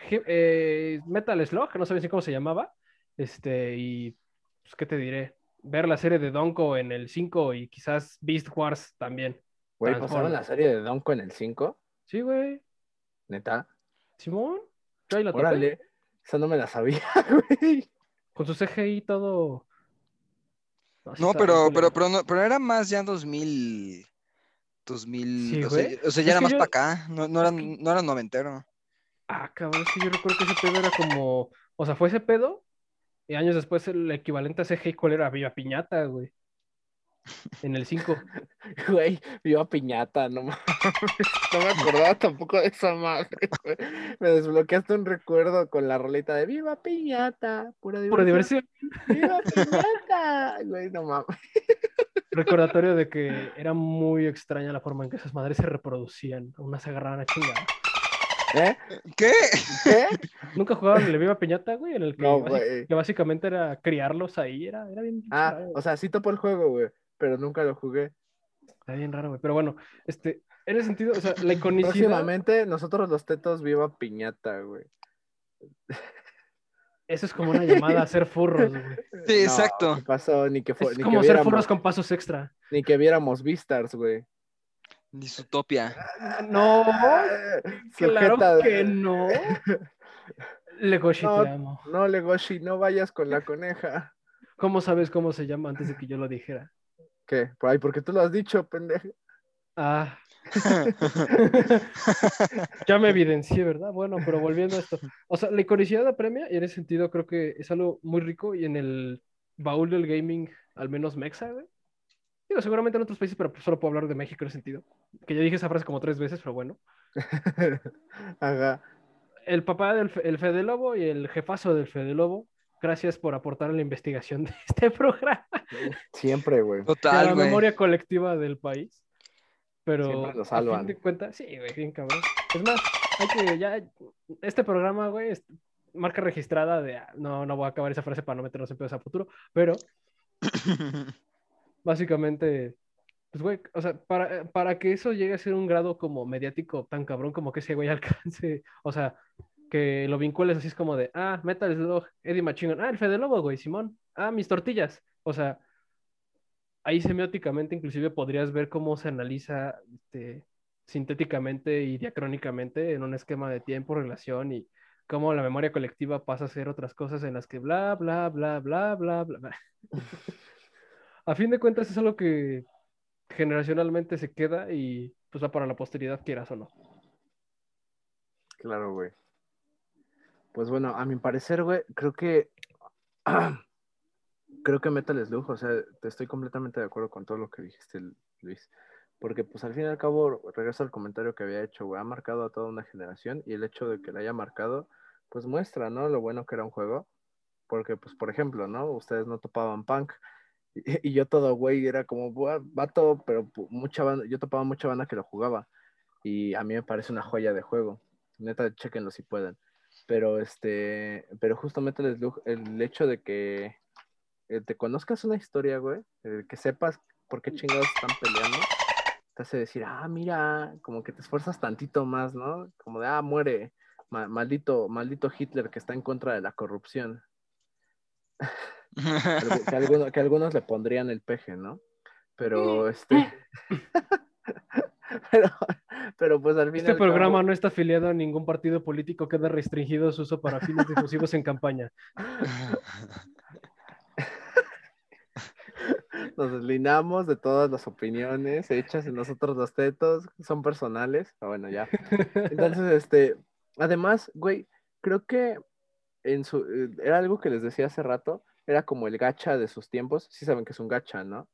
eh, Metal Slug, que no sabía si cómo se llamaba, este, y, pues, ¿qué te diré? Ver la serie de Donko en el 5 y quizás Beast Wars también. Güey, pasaron la serie de Donko en el 5, Sí, güey. neta. Simón, yo ahí la. Órale, esa no me la sabía, güey. Con su CGI todo. Sí No, pero, pero, pero, no, pero era más ya 2000, 2000, Sí, o, sea, güey. o sea, ya Es era más yo- para acá, no, no, eran, no era noventero. Ah, cabrón, es que yo recuerdo que ese pedo era como. O sea, fue ese pedo. Y años después el equivalente a CGI, ¿cuál era? Viva Piñata, güey. En el 5. Güey, viva piñata, no mames. No me acordaba tampoco de esa madre, güey. Me desbloqueaste un recuerdo con la rolita de Viva piñata, pura Pura diversión. diversión. Viva piñata. Güey, no mames. Recordatorio de que era muy extraña la forma en que esas madres se reproducían. Unas se agarraban a chingada. ¿Eh? ¿Qué? ¿Qué? ¿Nunca jugaban el Viva Piñata, güey? En el que, No, basi- güey. que básicamente era criarlos ahí. Era, era bien. Ah, o sea, sí topo el juego, güey, pero nunca lo jugué. Está bien raro, güey. Pero bueno, este, en ese sentido, o sea, la iconicidad. Próximamente, nosotros los tetos, viva piñata, güey. Eso es como una llamada a hacer furros, güey. Sí, No, exacto. ¿qué pasó? Ni que, Es ni, como que hacer viéramos, furros con pasos extra. ni que viéramos Vistars, güey. Ni Zootopia. No, claro de- que no. Legoshi, No. te amo. No, Legoshi, no vayas con la coneja. ¿Cómo sabes cómo se llama antes de que yo lo dijera? ¿Qué? Por ahí, porque tú lo has dicho, pendejo. Ah. ya me evidencié, ¿verdad? Bueno, pero volviendo a esto. O sea, la iconicidad apremia y en ese sentido creo que es algo muy rico y en el baúl del gaming, al menos mexa, güey. Digo, seguramente en otros países, pero solo puedo hablar de México en ese sentido. Que ya dije esa frase como tres veces, pero bueno. Ajá. El papá del Fe- el Fede Lobo y el jefazo del Fede Lobo, gracias por aportar a la investigación de este programa, Siempre, güey. Total, la memoria colectiva del país. Pero Siempre lo a salvan. fin de cuentas, sí, güey, bien cabrón. Es más, hay que ya, este programa, güey, es marca registrada de, ah, no, no voy a acabar esa frase para no meternos en pedos a futuro, pero básicamente, pues, güey, o sea, para, para que eso llegue a ser un grado como mediático tan cabrón como que ese güey alcance, o sea, que lo vincules así es como de, ah, Metal Slug, Eddie Machine, ah, el Fede Lobo, güey, Simón, ah, mis tortillas, o sea, ahí semióticamente inclusive podrías ver cómo se analiza este, sintéticamente y diacrónicamente en un esquema de tiempo, relación y cómo la memoria colectiva pasa a ser otras cosas en las que bla, bla, bla, bla, bla, bla. bla. a fin de cuentas es algo que generacionalmente se queda y pues va para la posteridad, quieras o no. Claro, güey. Pues bueno, a mi parecer, güey, creo que. creo que Metal Slug, o sea, te estoy completamente de acuerdo con todo lo que dijiste, Luis. Porque, pues al fin y al cabo, regreso al comentario que había hecho, güey, ha marcado a toda una generación y el hecho de que la haya marcado, pues muestra, ¿no? Lo bueno que era un juego. Porque, pues, por ejemplo, ¿no? Ustedes no topaban punk. Y, y yo todo, güey, era como, "Buah, vato, pero mucha banda, yo topaba mucha banda que lo jugaba. Y a mí me parece una joya de juego. Neta, chequenlo si pueden. Pero este, pero justo Metal Slug, el hecho de que eh, te conozcas una historia, güey, el que sepas por qué chingados están peleando, te hace decir, ah, mira, como que te esfuerzas tantito más, ¿no? Como de, ah, muere, ma- maldito, maldito Hitler que está en contra de la corrupción. Que, alguno- que algunos le pondrían el peje, ¿no? Pero este. pero, pero pues al fin y Este cabo- programa no está afiliado a ningún partido político, queda restringido su uso para fines difusivos en campaña. Nos deslindamos de todas las opiniones hechas en nosotros los tetos, son personales. Ah, bueno, ya. Entonces, este, además, güey, creo que en su, eh, era algo que les decía hace rato, era como el gacha de sus tiempos. Sí saben que es un gacha, ¿no?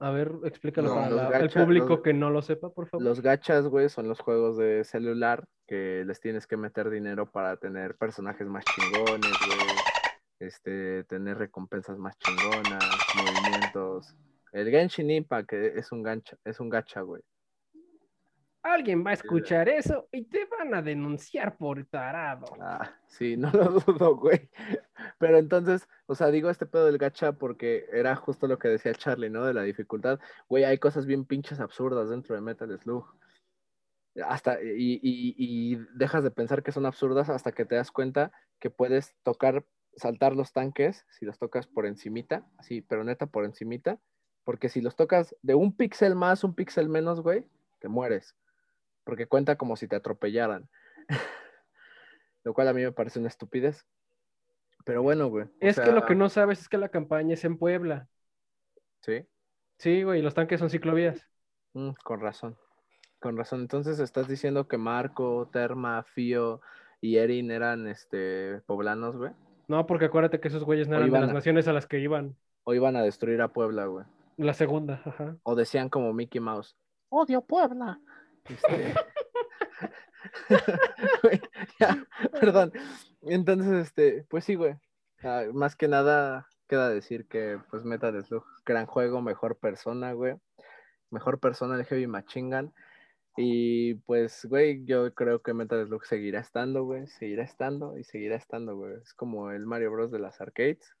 A ver, explícalo No, para los la- gacha- el público los- que no lo sepa, por favor. Los gachas, güey, son los juegos de celular que les tienes que meter dinero para tener personajes más chingones, güey. Este, tener recompensas más chingonas, movimientos. El Genshin Impact es un gancha, es un gacha, güey. Alguien va a escuchar eso y te van a denunciar por tarado. Ah, sí, no lo dudo, güey. Pero entonces, o sea, digo este pedo del gacha porque era justo lo que decía Charlie, ¿no? De la dificultad. Güey, hay cosas bien pinches absurdas dentro de Metal Slug. Hasta, y, y- y dejas de pensar que son absurdas hasta que te das cuenta que puedes tocar, saltar los tanques si los tocas por encimita, así, pero neta por encimita. Porque si los tocas de un píxel más, un píxel menos, güey, te mueres. Porque cuenta como si te atropellaran. Lo cual a mí me parece una estupidez. Pero bueno, güey. Es que lo que no sabes es que la campaña es en Puebla. Sí, Sí, güey, los tanques son ciclovías. mm, con razón. Con razón. Entonces estás diciendo que Marco, Terma, Fío y Erin eran este poblanos, güey. No, porque acuérdate que esos güeyes no eran de las a- naciones a las que iban. O iban a destruir a Puebla, güey. La segunda, ajá. O decían como Mickey Mouse. Odio Puebla. Este... Güey, ya, perdón. Entonces, este, pues sí, güey. Ah, más que nada, queda decir que, pues, Metal Slug, gran juego, mejor persona, güey. Mejor persona el Heavy Machine Gun. Y pues, güey, yo creo que Metal Slug seguirá estando, güey. Seguirá estando y seguirá estando, güey. Es como el Mario Bros. de las arcades,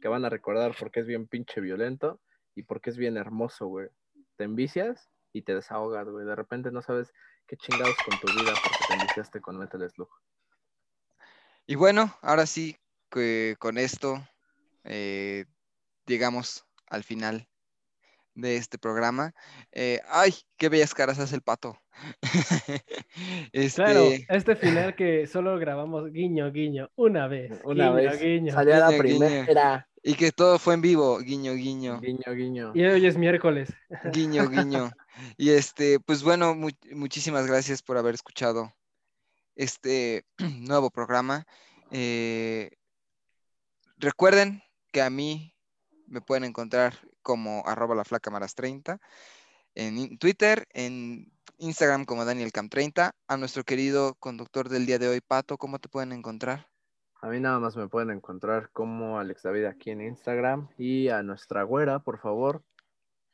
que van a recordar porque es bien pinche violento y porque es bien hermoso, güey. Te envicias y te desahogas, güey. De repente no sabes qué chingados con tu vida porque te enviciaste con Metal Slug. Y bueno, ahora sí, que con esto eh, llegamos al final de este programa. Eh, ¡Ay, qué bellas caras hace el pato! este, Claro, este final que solo grabamos guiño, guiño, una vez. Una guiño, vez guiño. salió la primera. Y que todo fue en vivo, guiño, guiño, Guiño, guiño. Y hoy es miércoles. guiño, guiño. Y este, pues bueno, mu- muchísimas gracias por haber escuchado este nuevo programa. Eh, recuerden que a mí me pueden encontrar como arroba la flaca maras 30 en Twitter, en Instagram como DanielCam30. A nuestro querido conductor del día de hoy, Pato, ¿cómo te pueden encontrar? A mí nada más me pueden encontrar como Alex David aquí en Instagram y a nuestra güera, por favor.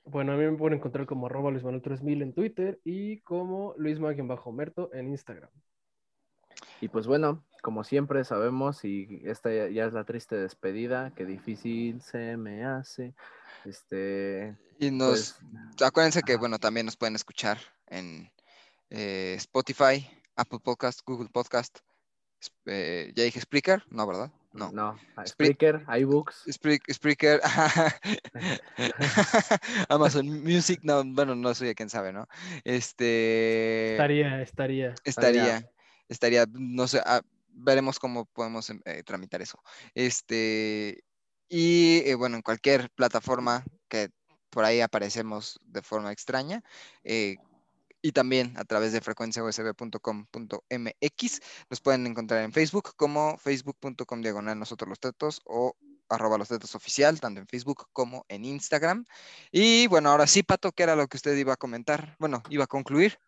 Bueno, a mí me pueden encontrar como arroba luismanuel3000 en Twitter y como luisma-merto en Instagram. Y pues bueno, como siempre sabemos, y esta ya, es la triste despedida, que difícil se me hace. Este, Y nos, pues, acuérdense que, bueno, también nos pueden escuchar en eh, Spotify, Apple Podcast, Google Podcast. eh, ¿ya dije Spreaker? No, ¿verdad? No. no, Spre- Spreaker, iBooks, Spre- Spreaker, Amazon Music, no, bueno, no soy quién sabe, ¿no? Este Estaría, estaría. estaría, estaría, no sé, ah, veremos cómo podemos em, eh, tramitar eso. Este, y eh, bueno, en cualquier plataforma que por ahí aparecemos de forma extraña, eh, y también a través de frecuenciausb.com.mx. Nos pueden encontrar en Facebook como facebook.com diagonal nosotros los tetos o arroba los tetos oficial, tanto en Facebook como en Instagram. Y bueno, ahora sí, Pato, ¿qué era lo que usted iba a comentar? Bueno, iba a concluir.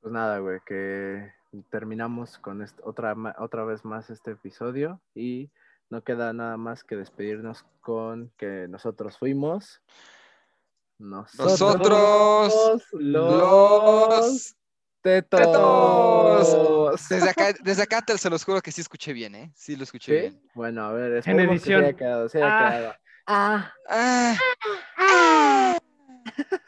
pues nada, güey, que terminamos con otra, otra vez más este episodio y no queda nada más que despedirnos con que nosotros fuimos. Nosotros, Nosotros, los tetos. tetos. Desde acá, desde acá te, se los juro que sí escuché bien, ¿eh? Sí lo escuché ¿Sí? bien. Bueno, a ver, que se edición. haya quedado, se haya Ah. quedado. Ah. Ah,